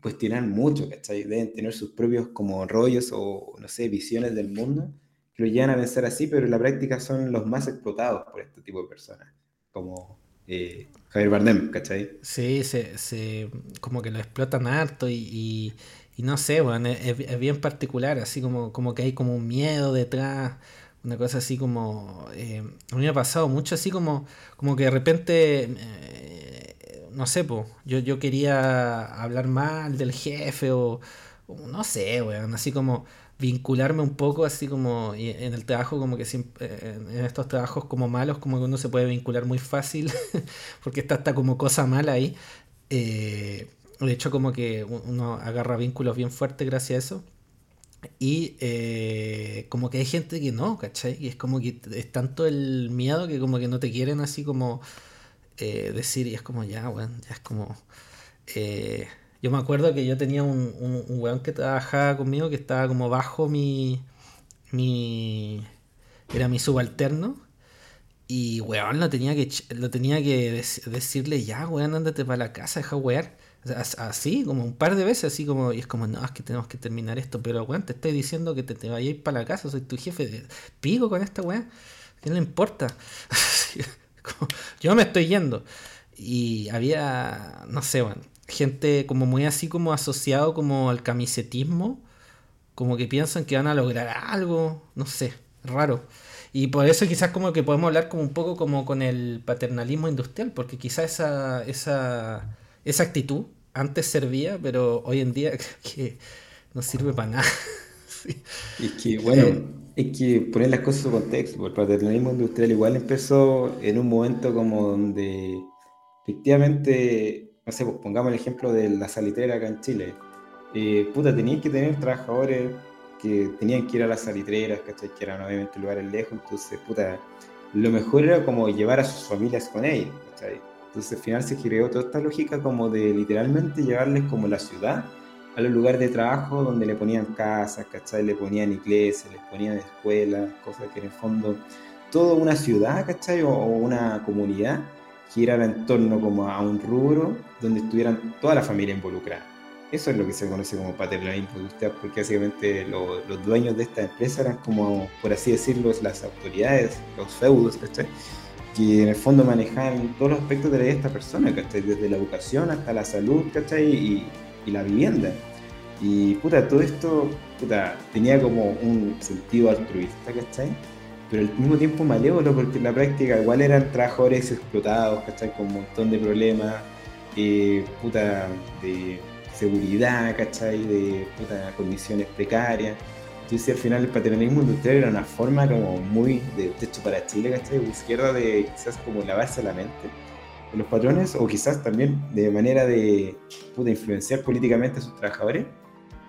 cuestionar mucho, ¿cachai? Deben tener sus propios como rollos o, no sé, visiones del mundo que lo llevan a pensar así, pero en la práctica son los más explotados por este tipo de personas. Como eh, Javier Bardem, ¿cachai? Sí, se, como que lo explotan harto y, y, no sé, bueno, es, bien particular, así como, como que hay como un miedo detrás, una cosa así como... Eh, a mí me ha pasado mucho así como, como que de repente... Eh, no sé, pues, yo, yo quería hablar mal del jefe o, no sé, weón, así como vincularme un poco así como en el trabajo como que siempre en estos trabajos como malos como que uno se puede vincular muy fácil porque está hasta como cosa mala ahí eh, de hecho como que uno agarra vínculos bien fuertes gracias a eso y eh, como que hay gente que no, ¿cachai? Y es como que es tanto el miedo que como que no te quieren así como eh, decir y es como ya, bueno, ya es como... Yo me acuerdo que yo tenía un, un, weón que trabajaba conmigo que estaba como bajo mi. mi. era mi subalterno. Y weón lo tenía que lo tenía que decirle ya, weón, ándate para la casa, deja wear. Así, como un par de veces, así como, y es como, no, es que tenemos que terminar esto, pero weón, te estoy diciendo que te, te vayas para la casa, soy tu jefe, pico con esta weón, ¿qué le importa? yo me estoy yendo. Y había, no sé, weón, gente como muy así como asociado como al camisetismo, como que piensan que van a lograr algo, no sé, raro. Y por eso quizás como que podemos hablar como un poco como con el paternalismo industrial, porque quizás esa, esa, esa actitud antes servía, pero hoy en día creo que no sirve para nada. Es que, bueno, eh, es que poner las cosas en su contexto, el paternalismo industrial igual empezó en un momento como donde efectivamente, no sé, pues pongamos el ejemplo de la salitera acá en Chile. Eh, puta, tenían que tener trabajadores que tenían que ir a las salitreras, ¿cachai? Que eran obviamente lugares lejos, entonces, puta, lo mejor era como llevar a sus familias con ellos, ¿cachai? Entonces al final se creó toda esta lógica como de literalmente llevarles como la ciudad a los lugares de trabajo donde le ponían casas, ¿cachai? Le ponían iglesias, les ponían escuelas, cosas que en el fondo toda una ciudad, ¿cachai? O, una comunidad girara en torno como a un rubro donde estuvieran toda la familia involucrada. Eso es lo que se conoce como paternalismo industrial, porque básicamente los dueños de esta empresa eran como, por así decirlo, las autoridades, los feudos, ¿cachai? Que en el fondo manejaban todos los aspectos de la vida de esta persona, ¿cachai? Desde la educación hasta la salud, ¿cachai? Y, y la vivienda. Y puta, todo esto puta, tenía como un sentido altruista, ¿cachai? Pero al mismo tiempo malévolo, porque en la práctica igual eran trabajadores explotados, ¿cachai? Con un montón de problemas, eh, puta, de seguridad, ¿cachai? De puta, condiciones precarias. Entonces al final el paternalismo industrial era una forma como muy de techo para Chile, ¿cachai? De izquierda de quizás como lavarse la mente los patrones o quizás también de manera de, influenciar políticamente a sus trabajadores,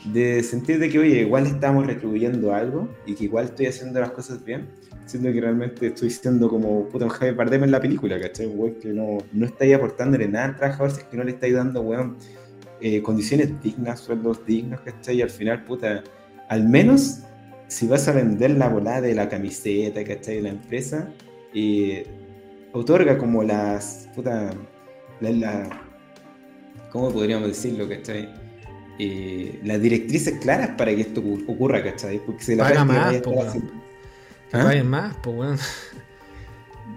de sentir de que, oye, igual estamos retribuyendo algo y que igual estoy haciendo las cosas bien, siendo que realmente estoy siendo como puta un Javier Bardem en la película, ¿cachai? que no, no estáis aportándole nada al trabajador si es que no le estáis dando, weón, eh, condiciones dignas, sueldos dignos, ¿cachai? Y al final, puta, al menos si vas a vender la volada de la camiseta, ¿cachai? De la empresa, eh, otorga como las. Puta, la, ¿Cómo podríamos decirlo, cachai? Eh, las directrices claras para que esto ocurra, ¿cachai? Porque se la Paga más, pues, ¿Ah? más, pues, bueno.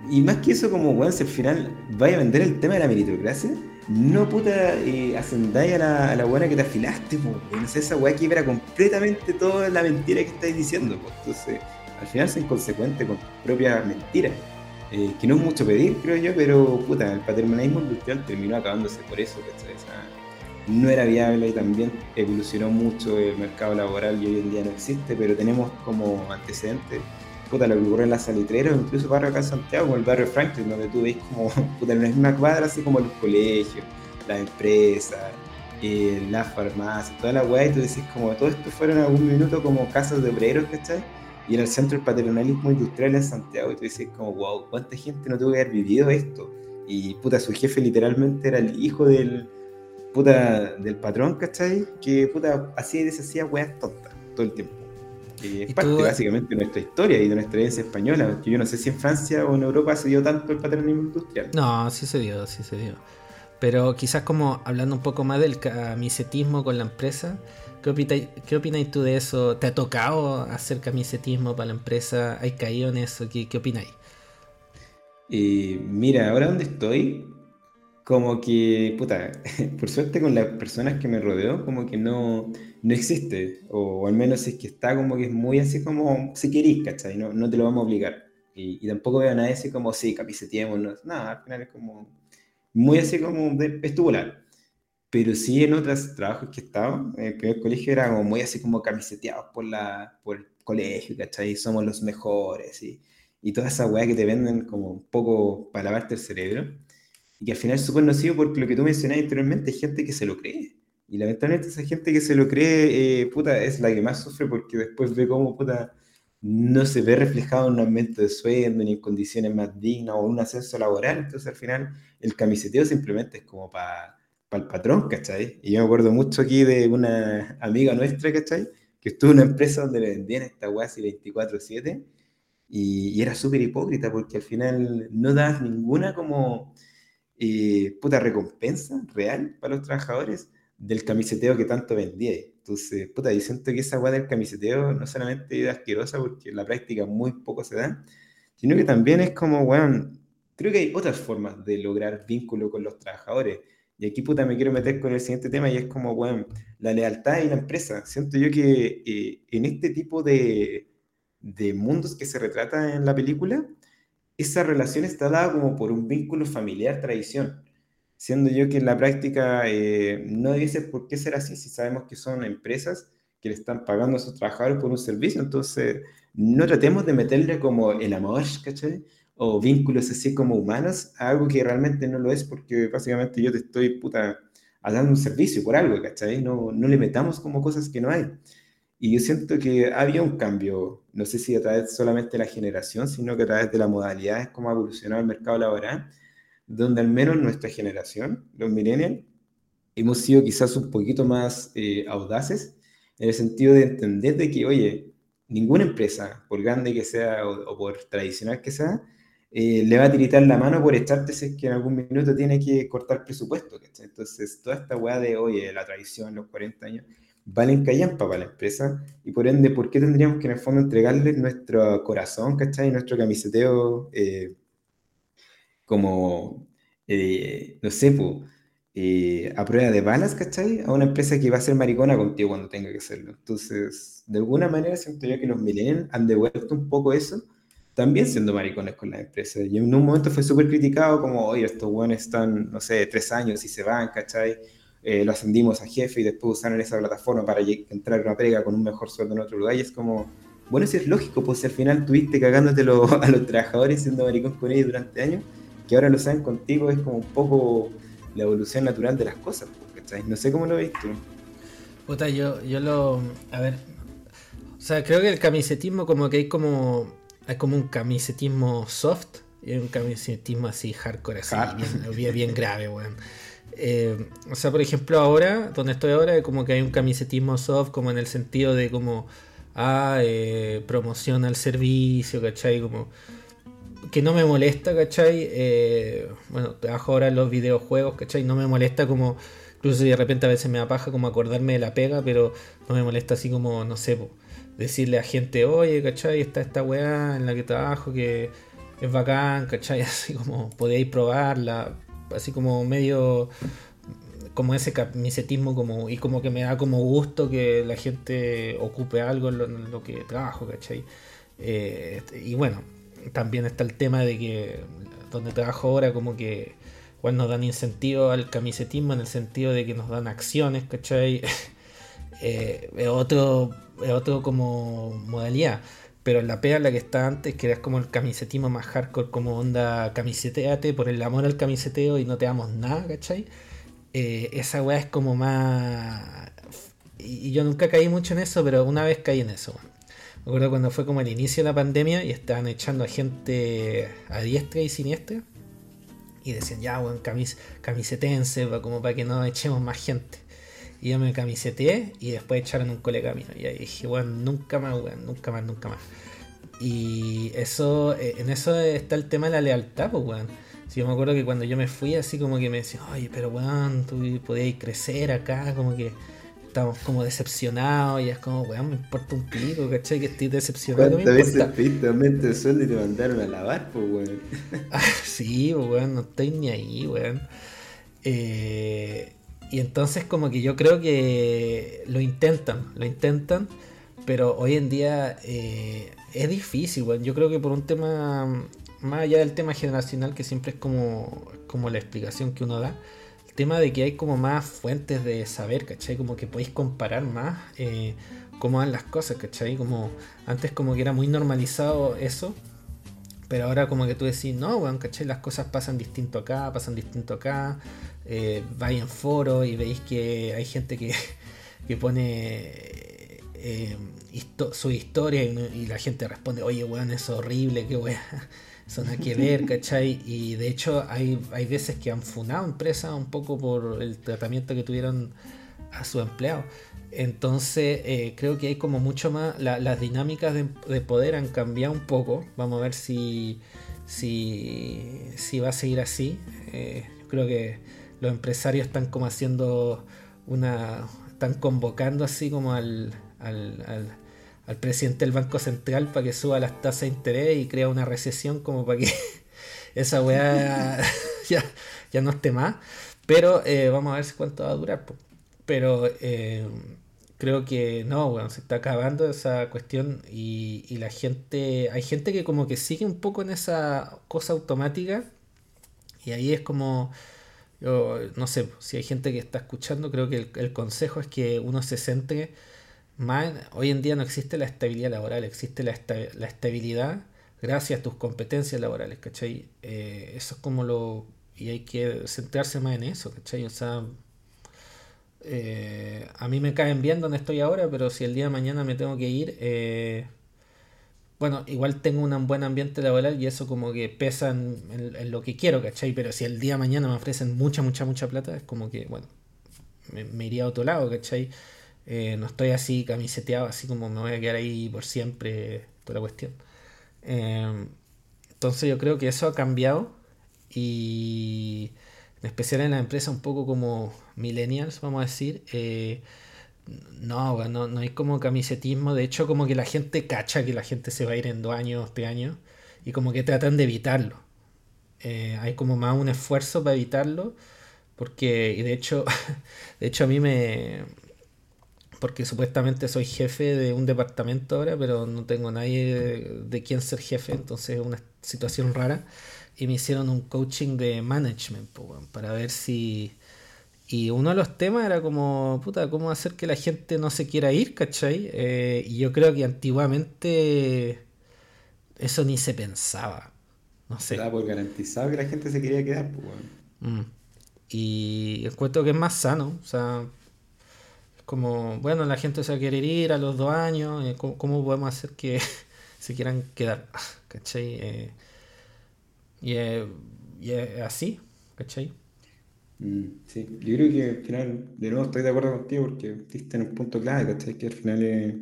Y más que eso, como, weón, si al final vaya a vender el tema de la meritocracia, no puta eh, a la, a la buena que te afilaste, pues, sé, esa weá quiebra completamente toda la mentira que estáis diciendo, pues. Entonces, al final es inconsecuente con tu propia mentira. Eh, que no es mucho pedir, creo yo, pero puta, el paternalismo industrial terminó acabándose por eso, ¿cachai? no era viable y también evolucionó mucho el mercado laboral y hoy en día no existe, pero tenemos como antecedentes puta, lo que ocurre en las salitreras, incluso barrio acá en Santiago, como el barrio Franklin, donde tú ves como puta, en una cuadra, así como los colegios, las empresas, eh, las farmacias, toda la weá, y tú decís como todo esto fueron algún minuto como casas de obreros, ¿cachai? Y en el centro del paternalismo industrial en Santiago, y tú dices como, wow, ¿cuánta gente no tuvo que haber vivido esto? Y puta, su jefe literalmente era el hijo del, puta, del patrón, ¿cachai? Que puta, hacía y deshacía weas tontas todo el tiempo. Y es parte básicamente de nuestra historia y de nuestra herencia española, que yo no sé si en Francia o en Europa se dio tanto el paternalismo industrial. No, sí se dio, sí se dio. Pero quizás como hablando un poco más del camisetismo con la empresa, ¿Qué opináis, tú de eso? ¿Te ha tocado hacer camisetismo para la empresa? ¿Hay caído en eso? ¿Qué, qué opináis? Eh, mira, ahora donde estoy, como que, puta, por suerte con las personas que me rodeo, como que no, no existe, o, al menos es que está como que es muy así como, si querís, ¿cachai? No, no te lo vamos a obligar. Y, tampoco veo a nadie así como, sí, camiseteémonos, nada, al final es como, muy así como de estubular. Pero sí en otros trabajos que he estado, en el primer colegio era como muy así como camiseteados por, la, por el colegio, ¿cachai? Somos los mejores y, y toda esa weá que te venden como un poco para lavarte el cerebro. Y que al final es súper nocivo porque lo que tú mencionaste anteriormente, hay gente que se lo cree. Y lamentablemente esa gente que se lo cree, eh, puta, es la que más sufre porque después ve cómo, puta, no se ve reflejado en un aumento de sueldo, ni en condiciones más dignas o un ascenso laboral. Entonces al final el camiseteo simplemente es como para para el patrón, ¿cachai? Y yo me acuerdo mucho aquí de una amiga nuestra, ¿cachai? Que estuvo en una empresa donde le vendían esta weá así 24-7 y, era súper hipócrita porque al final no das ninguna como eh, puta recompensa real para los trabajadores del camiseteo que tanto vendía. Entonces, puta, yo siento que esa weá del camiseteo no solamente es asquerosa porque en la práctica muy poco se da, sino que también es como, weón, creo que hay otras formas de lograr vínculo con los trabajadores y aquí, puta, me quiero meter con el siguiente tema y es como, bueno, la lealtad y la empresa. Siento yo que eh, en este tipo de, de mundos que se retrata en la película, esa relación está dada como por un vínculo familiar, tradición. siendo yo que en la práctica eh, no dice por qué ser así si sabemos que son empresas que le están pagando a sus trabajadores por un servicio, entonces no tratemos de meterle como el amor, ¿cachai? O vínculos así como humanos a algo que realmente no lo es porque básicamente yo te estoy puta dando un servicio por algo, ¿cachai? No, no le metamos como cosas que no hay. Y yo siento que había un cambio, no sé si a través solamente de la generación, sino que a través de las modalidades, cómo ha evolucionado el mercado laboral, donde al menos nuestra generación, los millennials, hemos sido quizás un poquito más eh, audaces en el sentido de entender de que, oye, ninguna empresa, por grande que sea o, por tradicional que sea, eh, le va a tiritar la mano por echarte si es que en algún minuto tiene que cortar presupuesto. Entonces, toda esta weá de, oye, la tradición, los 40 años, valen callampa para la empresa y por ende, ¿por qué tendríamos que en el fondo entregarles nuestro corazón, ¿cachai? Nuestro camiseteo eh, como, eh, no sé, eh, a prueba de balas, ¿cachai? A una empresa que va a ser maricona contigo cuando tenga que hacerlo. Entonces, de alguna manera siento yo que los millennials han devuelto un poco eso, también siendo maricones con la empresa. Y en un momento fue súper criticado como, oye, estos buenos están, no sé, tres años y se van, ¿cachai? Eh, lo ascendimos a jefe y después usaron esa plataforma para entrar a una pega con un mejor sueldo en otro lugar. Y es como, bueno, si es lógico, pues si al final tuviste cagándote a los trabajadores siendo maricón con ellos durante años, que ahora lo saben contigo, es como un poco la evolución natural de las cosas, ¿cachai? No sé cómo lo ves tú. Puta, yo, yo lo. A ver. O sea, creo que el camisetismo, como que hay como. Hay como un camisetismo soft y un camisetismo así hardcore, así, bien, bien, grave, weón. Eh, o sea, por ejemplo, ahora, donde estoy ahora, como que hay un camisetismo soft, como en el sentido de como, ah, eh, promociona el servicio, ¿cachai? Como, que no me molesta, ¿cachai? Eh, bueno, trabajo ahora en los videojuegos, ¿cachai? No me molesta como, incluso de repente a veces me apaja como acordarme de la pega, pero no me molesta así como, no sé, decirle a gente, oye, ¿cachai? Está esta weá en la que trabajo que es bacán, ¿cachai? Así como podéis probarla, así como medio como ese camisetismo como y como que me da como gusto que la gente ocupe algo en lo, que trabajo, ¿cachai? Eh, y bueno, también está el tema de que donde trabajo ahora como que igual nos dan incentivo al camisetismo en el sentido de que nos dan acciones, ¿cachai? eh, otro, es otro como modalidad. Pero la pega la que está antes, que era como el camisetismo más hardcore, como onda camiseteate por el amor al camiseteo y no te damos nada, ¿cachai? Eh, esa weá es como más... Y, yo nunca caí mucho en eso, pero una vez caí en eso. Me acuerdo cuando fue como el inicio de la pandemia y estaban echando a gente a diestra y siniestra. Y decían, ya, weón, camis camisetense, como para que no echemos más gente. Y yo me camiseteé y después echaron un colega mío. Y ahí dije, bueno, nunca más, weón, nunca más, nunca más. Y eso, eh, en eso está el tema de la lealtad, pues, weón. Si yo me acuerdo que cuando yo me fui, así como que me decían, oye, pero weón, tú podías crecer acá, como que estamos como decepcionados. Y es como, weón, me importa un pico, ¿cachai? Que estoy decepcionado. ¿Cuántas veces pediste aumento de sueldo y te mandaron a lavar, pues, weón? Ah, sí, pues, weón, no estoy ni ahí, weón. Eh, y entonces como que yo creo que lo intentan, lo intentan, pero hoy en día eh, es difícil, bueno. yo creo que por un tema, más allá del tema generacional, que siempre es como, como la explicación que uno da, el tema de que hay como más fuentes de saber, ¿cachai? Como que podéis comparar más eh, cómo van las cosas, ¿cachai? Como antes como que era muy normalizado eso, pero ahora como que tú decís, no, weón, ¿cachai? Las cosas pasan distinto acá, pasan distinto acá eh, vais en foro y veis que hay gente que, pone eh, su historia y, la gente responde, oye, weón, es horrible, qué weón, eso no hay que ver, ¿cachai? Y de hecho hay, hay veces que han funado empresas un poco por el tratamiento que tuvieron a su empleado. Entonces eh, creo que hay como mucho más, las dinámicas de, poder han cambiado un poco, vamos a ver si, si, si va a seguir así. Eh, creo que los empresarios están como haciendo una. están convocando así como al, al, al, presidente del Banco Central para que suba las tasas de interés y crea una recesión como para que esa weá ya, ya no esté más. Pero eh, vamos a ver cuánto va a durar. Pero eh, creo que no, bueno, se está acabando esa cuestión y, y, la gente, hay gente que como que sigue un poco en esa cosa automática y ahí es como Yo no sé, si hay gente que está escuchando, creo que el, consejo es que uno se centre más. Hoy en día no existe la estabilidad laboral, existe la, la estabilidad gracias a tus competencias laborales, ¿cachai? Eh, eso es como lo... Y hay que centrarse más en eso, ¿cachai? O sea, eh, a mí me caen bien donde estoy ahora, pero si el día de mañana me tengo que ir, eh, bueno, igual tengo un buen ambiente laboral y eso como que pesa en, lo que quiero, ¿cachai? Pero si el día de mañana me ofrecen mucha, mucha, mucha plata, es como que, bueno, me, iría a otro lado, ¿cachai? Eh, no estoy así camiseteado, así como me voy a quedar ahí por siempre, toda la cuestión. entonces yo creo que eso ha cambiado y en especial en la empresa un poco como millennials, vamos a decir, eh, no, no, hay como camisetismo, de hecho como que la gente cacha que la gente se va a ir en dos años, tres años, y como que tratan de evitarlo. Eh, hay como más un esfuerzo para evitarlo, porque, y de hecho, de hecho a mí me, porque supuestamente soy jefe de un departamento ahora, pero no tengo nadie de, de quien ser jefe, entonces es una situación rara y me hicieron un coaching de management para ver si... Y uno de los temas era como, puta, cómo hacer que la gente no se quiera ir, ¿cachai? Eh, y yo creo que antiguamente eso ni se pensaba. No sé. Estaba por garantizado que la gente se quería quedar, pues, mm. Y encuentro que es más sano, o sea, es como, bueno, la gente se va a querer ir a los dos años, eh, ¿cómo, podemos hacer que se quieran quedar? ¿cachai? Eh, y es, así, ¿cachai? Mm, sí, yo creo que al final, de nuevo estoy de acuerdo contigo porque diste en un punto clave, ¿cachai? Que al final es.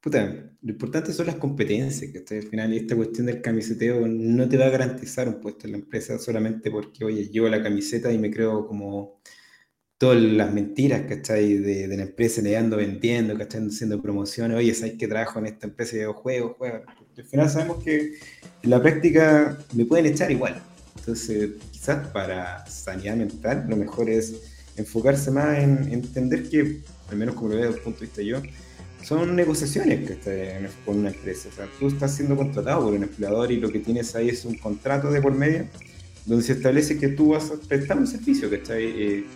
Puta, lo importante son las competencias, ¿cachai? Al final, esta cuestión del camiseteo no te va a garantizar un puesto en la empresa solamente porque, oye, llevo la camiseta y me creo como todas las mentiras, ¿cachai? De, de la empresa, le ando vendiendo, ¿cachai? Haciendo promociones, oye, ¿sabes que trabajo en esta empresa de videojuegos? Juega. Al final sabemos que en la práctica me pueden echar igual. Entonces, quizás para sanidad mental, lo mejor es enfocarse más en entender que, al menos como lo veo desde el punto de vista yo, son negociaciones que estás con una empresa. O sea, tú estás siendo contratado por un empleador y lo que tienes ahí es un contrato de por medio donde se establece que tú vas a prestar un servicio, que está ahí,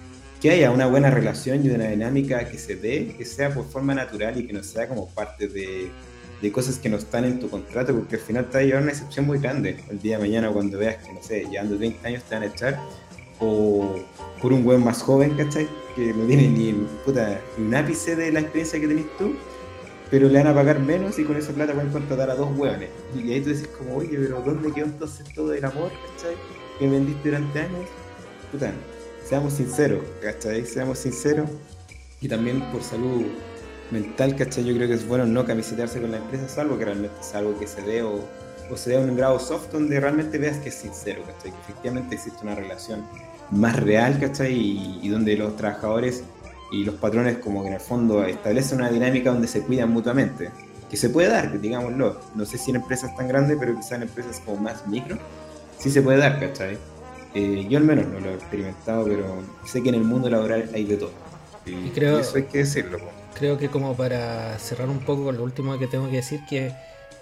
que haya una buena relación y una dinámica que se dé, que sea por forma natural y que no sea como parte de, de cosas que no están en tu contrato, porque al final te va a llevar una excepción muy grande el día de mañana cuando veas que, no sé, llevando 20 años te van a echar, o por un buen más joven, ¿cachai? Que no tiene ni, puta, ni un ápice de la experiencia que tenés tú, pero le van a pagar menos y con esa plata pueden contratar a dos hueones. Y ahí tú dices como, oye, pero ¿dónde quedó entonces todo el amor, ¿cachai? Que vendiste durante años. Puta, seamos sinceros, ¿cachai? Seamos sinceros. Y también por salud mental, ¿cachai? Yo creo que es bueno no camisetearse con la empresa, salvo que realmente es algo que se dé o, o se dé un grado soft donde realmente veas que es sincero, ¿cachai? Que efectivamente existe una relación más real, ¿cachai? Y, y donde los trabajadores y los patrones como que en el fondo establecen una dinámica donde se cuidan mutuamente. Que se puede dar, digámoslo. No sé si en empresas tan grandes, pero quizás en empresas como más micro, sí se puede dar, ¿cachai? Eh, yo al menos no lo he experimentado, pero sé que en el mundo laboral hay de todo. Y, creo, eso hay que decirlo. Creo que como para cerrar un poco con lo último que tengo que decir, que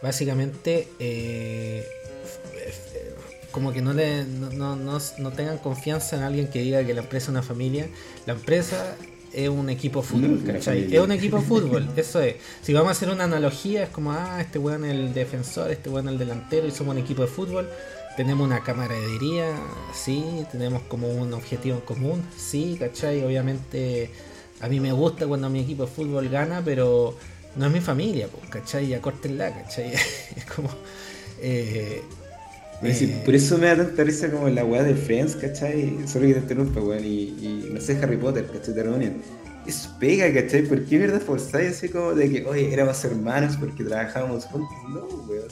básicamente eh, como que no, le, no, no, tengan confianza en alguien que diga que la empresa es una familia. La empresa es un equipo fútbol, ¿cachai? Es un equipo fútbol, eso es. Si vamos a hacer una analogía, es como, ah, este weón es el defensor, este weón es el delantero y somos un equipo de fútbol tenemos una camaradería, sí, tenemos como un objetivo en común, sí, ¿cachai? Obviamente a mí me gusta cuando mi equipo de fútbol gana, pero no es mi familia, pues, ¿cachai? Ya córtenla, ¿cachai? es como... Eh, eh, por eso me da tanta risa como la weá de Friends, ¿cachai? Solo que te interrumpa, weón, y, y, no sé, Harry Potter, ¿cachai? Te reúnen. Es pega, ¿cachai? ¿Por qué verdad forzáis así como de que, oye, éramos hermanos porque trabajábamos juntos? No, weón,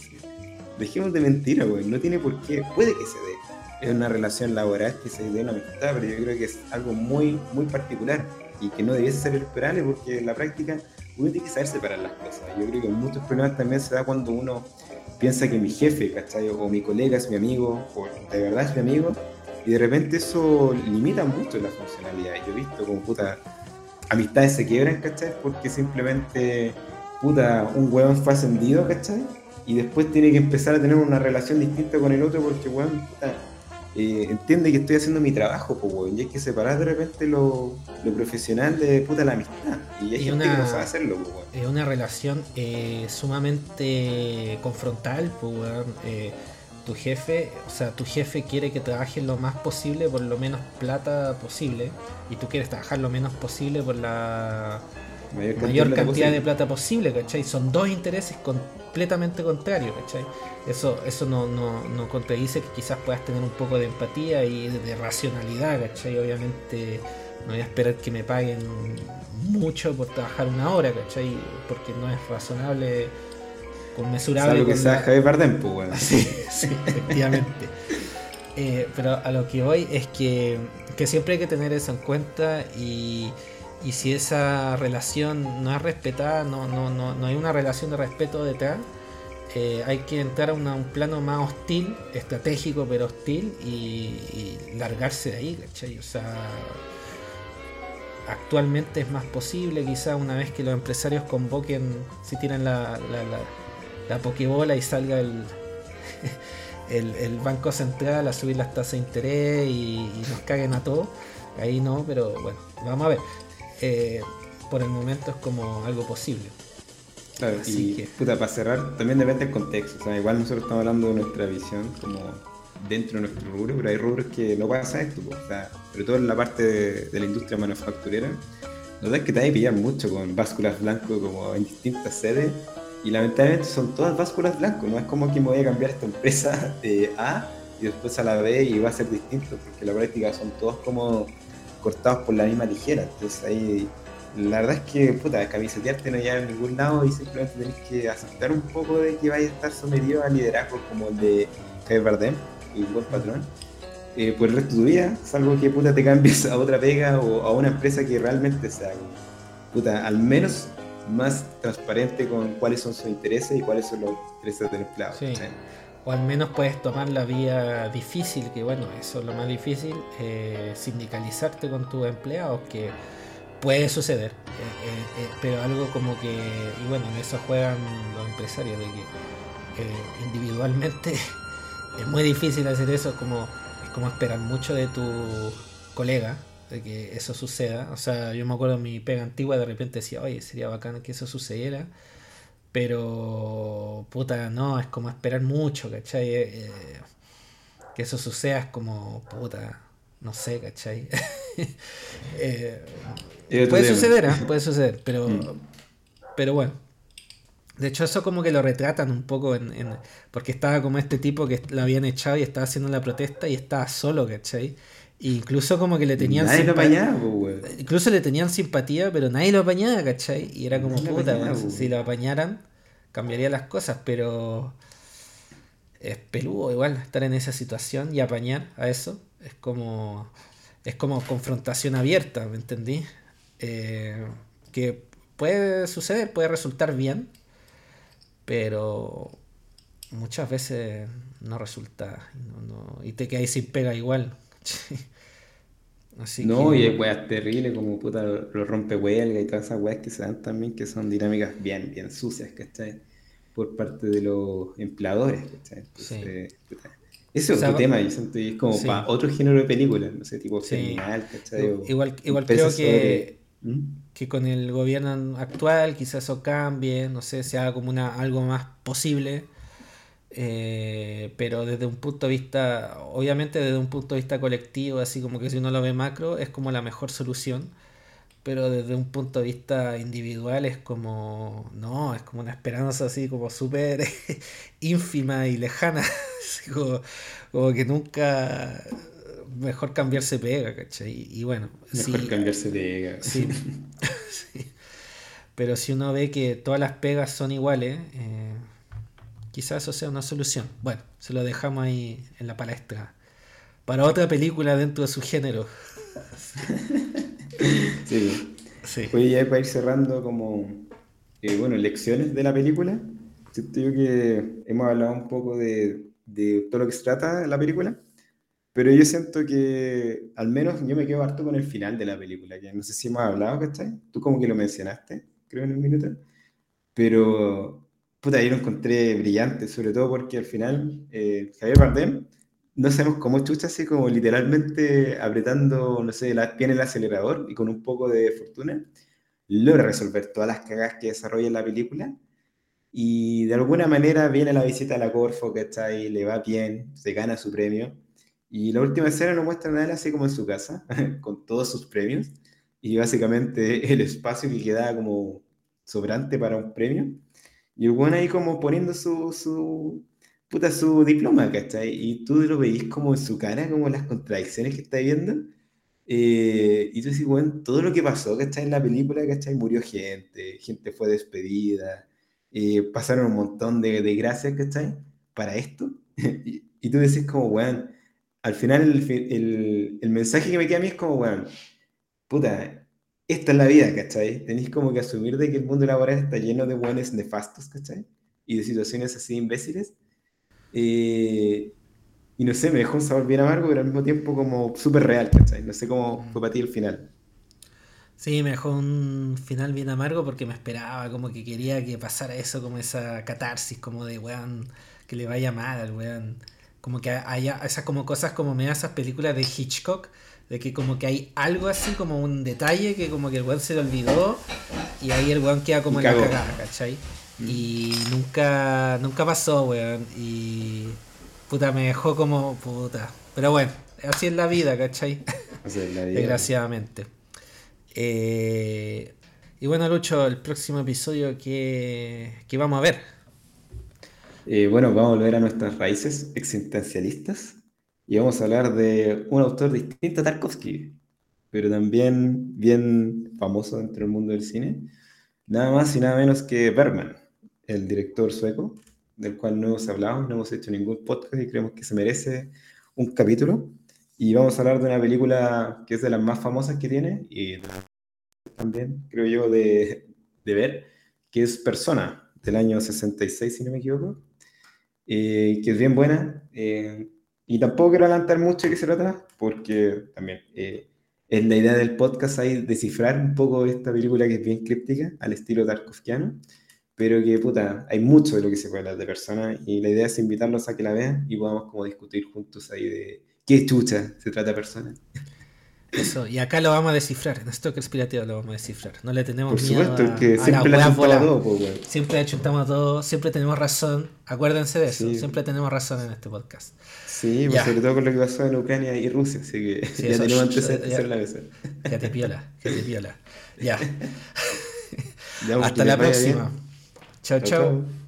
Dejemos de mentira, güey. No tiene por qué. Puede que se dé. Es una relación laboral que se dé una amistad, pero yo creo que es algo muy, muy particular y que no debiese ser esperable porque en la práctica uno tiene que saber separar las cosas. Yo creo que muchos problemas también se da cuando uno piensa que mi jefe, ¿cachai? O mi colega es mi amigo, o de verdad es mi amigo, y de repente eso limita mucho la funcionalidad. Yo he visto como puta amistades se quiebran, ¿cachai? Porque simplemente puta un huevón fue ascendido, ¿cachai? y después tiene que empezar a tener una relación distinta con el otro porque, weón, eh, entiende que estoy haciendo mi trabajo, pues, weón. Y hay que separar de repente lo, lo profesional de puta la amistad. Y hay gente que no sabe hacerlo, pues, weón. Es una relación eh, sumamente confrontal, pues, weón. Eh, tu jefe, o sea, tu jefe quiere que trabajes lo más posible por lo menos plata posible. Y tú quieres trabajar lo menos posible por la mayor cantidad, de, plata posible, ¿cachai? Son dos intereses completamente contrarios, ¿cachai? Eso, eso no, no, no contradice que quizás puedas tener un poco de empatía y de, racionalidad, ¿cachai? Obviamente no voy a esperar que me paguen mucho por trabajar una hora, ¿cachai? Porque no es razonable, conmesurable. que sea Javier Bardem, pues, bueno. sí, sí, efectivamente. Eh, pero a lo que voy es que, que siempre hay que tener eso en cuenta y y si esa relación no es respetada, no, no, no, no hay una relación de respeto detrás, eh, hay que entrar a un plano más hostil, estratégico pero hostil, y, largarse de ahí, ¿cachai? O sea, actualmente es más posible, quizás una vez que los empresarios convoquen, si tiran la, la, la, la pokebola y salga el, el, el, Banco Central a subir las tasas de interés y, y nos caguen a todos. Ahí no, pero bueno, vamos a ver. Eh, por el momento es como algo posible. Claro, y que... puta, para cerrar, también depende del contexto. O sea, igual nosotros estamos hablando de nuestra visión como dentro de nuestro rubro, pero hay rubros que no pasa esto. O sea, sobre todo en la parte de, la industria manufacturera, la verdad es que te hay que pillar mucho con básculas blancos como en distintas sedes. Y lamentablemente son todas básculas blancos. No es como que me voy a cambiar esta empresa de A y después a la B y va a ser distinto, porque la práctica son todos como cortados por la misma tijera. Entonces ahí la verdad es que, puta, camisetearte no llega a ningún lado y simplemente tenés que aceptar un poco de que vaya a estar sometido a liderazgo como el de Javier Bardem y buen patrón eh, por el resto de tu vida, salvo que puta te cambies a otra pega o a una empresa que realmente sea, puta, al menos más transparente con cuáles son sus intereses y cuáles son los intereses del empleado. Sí o al menos puedes tomar la vía difícil, que bueno, eso es lo más difícil, eh, sindicalizarte con tus empleados, que puede suceder, eh, eh, pero algo como que, y bueno, en eso juegan los empresarios, de que individualmente es muy difícil hacer eso, como, es como esperar mucho de tu colega, de que eso suceda, o sea, yo me acuerdo de mi pega antigua, de repente decía, oye, sería bacán que eso sucediera, pero, puta, no, es como esperar mucho, ¿cachai? Eh, eh, que eso suceda es como, puta, no sé, ¿cachai? Eh, puede suceder, ¿eh? puede suceder, pero, mm. pero bueno. De hecho, eso como que lo retratan un poco en, en, Porque estaba como este tipo que lo habían echado y estaba haciendo la protesta y estaba solo, ¿cachai? Incluso como que le tenían simpatía. Incluso le tenían simpatía, pero nadie lo apañaba, ¿cachai? Y era como puta, si lo apañaran, cambiaría las cosas, pero es peludo igual estar en esa situación y apañar a eso. Es como. Es como confrontación abierta, ¿me entendí? Eh, que puede suceder, puede resultar bien, pero muchas veces no resulta y te quedas sin pega igual. no, y hay weas terribles como puta los rompehuelga y todas esas weas que se dan también, que son dinámicas bien, bien sucias, ¿cachai? Por parte de los empleadores, ¿cachai? ese es otro tema, y es como para otro género de películas, no sé, tipo criminal, ¿cachai? igual igual creo que, ¿Mm? que con el gobierno actual quizás eso cambie, no sé, se haga como una, algo más posible eh, pero desde un punto de vista, obviamente desde un punto de vista colectivo, así como que si uno lo ve macro, es como la mejor solución. Pero desde un punto de vista individual es como, no, es como una esperanza así como súper ínfima y lejana. como, que nunca, mejor cambiarse pega, ¿cachai? Y, bueno. Mejor cambiarse pega. Sí, Pero si uno ve que todas las pegas son iguales, eh, Quizás eso sea una solución. Bueno, se lo dejamos ahí en la palestra. Para otra película dentro de su género. sí. sí. Pues ya para ir cerrando como, eh, bueno, lecciones de la película. Siento yo que hemos hablado un poco de, de todo lo que se trata la película. Pero yo siento que al menos yo me quedo harto con el final de la película, que no sé si hemos hablado, ¿cachai? Tú como que lo mencionaste, creo en un minuto. Pero puta, yo lo encontré brillante, sobre todo porque al final eh, Javier Bardem no sabemos cómo chucha, así como literalmente apretando, no sé, la, en el acelerador y con un poco de fortuna, logra resolver todas las cagas que desarrolla en la película. Y de alguna manera viene la visita a la Corfo, ahí Le va bien, se gana su premio. Y la última escena nos muestra a él así como en su casa, con todos sus premios. Y básicamente el espacio que queda como sobrante para un premio. Y el bueno ahí como poniendo su, su, puta, su diploma, ¿cachai? Y tú lo veis como en su cara, como las contradicciones que está viendo. Eh, y tú dices, bueno, todo lo que pasó, ¿cachai? En la película, ¿cachai? Murió gente, gente fue despedida, eh, pasaron un montón de, de gracias, ¿cachai? Para esto. y, y, tú decís como, bueno, al final el, el, el, mensaje que me queda a mí es como, bueno, puta, esta es la vida, ¿cachai? Tenéis como que asumir de que el mundo laboral está lleno de buenos nefastos, ¿cachai? Y de situaciones así imbéciles eh, y no sé, me dejó un sabor bien amargo, pero al mismo tiempo como súper real, ¿cachai? No sé cómo fue para ti el final. Sí, me dejó un final bien amargo porque me esperaba, como que quería que pasara eso, como esa catarsis, como de weón, que le vaya mal al weón. Como que haya esas como cosas como me esas películas de Hitchcock, de que como que hay algo así, como un detalle que como que el weón se le olvidó y ahí el weón queda como en la cagada, ¿cachai? Y nunca, nunca pasó, weón. Y puta, me dejó como puta. Pero bueno, así es la vida, ¿cachai? Así es la vida. Desgraciadamente. Eh, y bueno, Lucho, el próximo episodio que, que vamos a ver. Eh, bueno, vamos a volver a nuestras raíces existencialistas y vamos a hablar de un autor distinto a Tarkovsky, pero también bien famoso dentro del mundo del cine, nada más y nada menos que Bergman el director sueco, del cual no hemos hablado, no hemos hecho ningún podcast y creemos que se merece un capítulo. Y vamos a hablar de una película que es de las más famosas que tiene y también, creo yo, de, de ver, que es Persona, del año 66, si no me equivoco, eh, que es bien buena. Eh, y tampoco quiero adelantar mucho de qué se trata, porque también eh, es la idea del podcast ahí descifrar un poco esta película que es bien críptica, al estilo tarkovskiano pero que, puta, hay mucho de lo que se puede hablar de personas y la idea es invitarlos a que la vean y podamos como discutir juntos ahí de qué chucha se trata de personas. Eso, y acá lo vamos a descifrar, en esto conspirativo lo vamos a descifrar. No le tenemos Por miedo supuesto, a, que siempre la todo, pues, Siempre chuntamos todo, siempre tenemos razón. Acuérdense de eso, siempre tenemos razón en este podcast. Sí, pues sobre todo con lo que pasó en Ucrania y Rusia, así que ya tenemos antecedentes en la mesa. Que te piola, que te piola. Ya. Pues, Hasta la próxima. chao. chao. chao.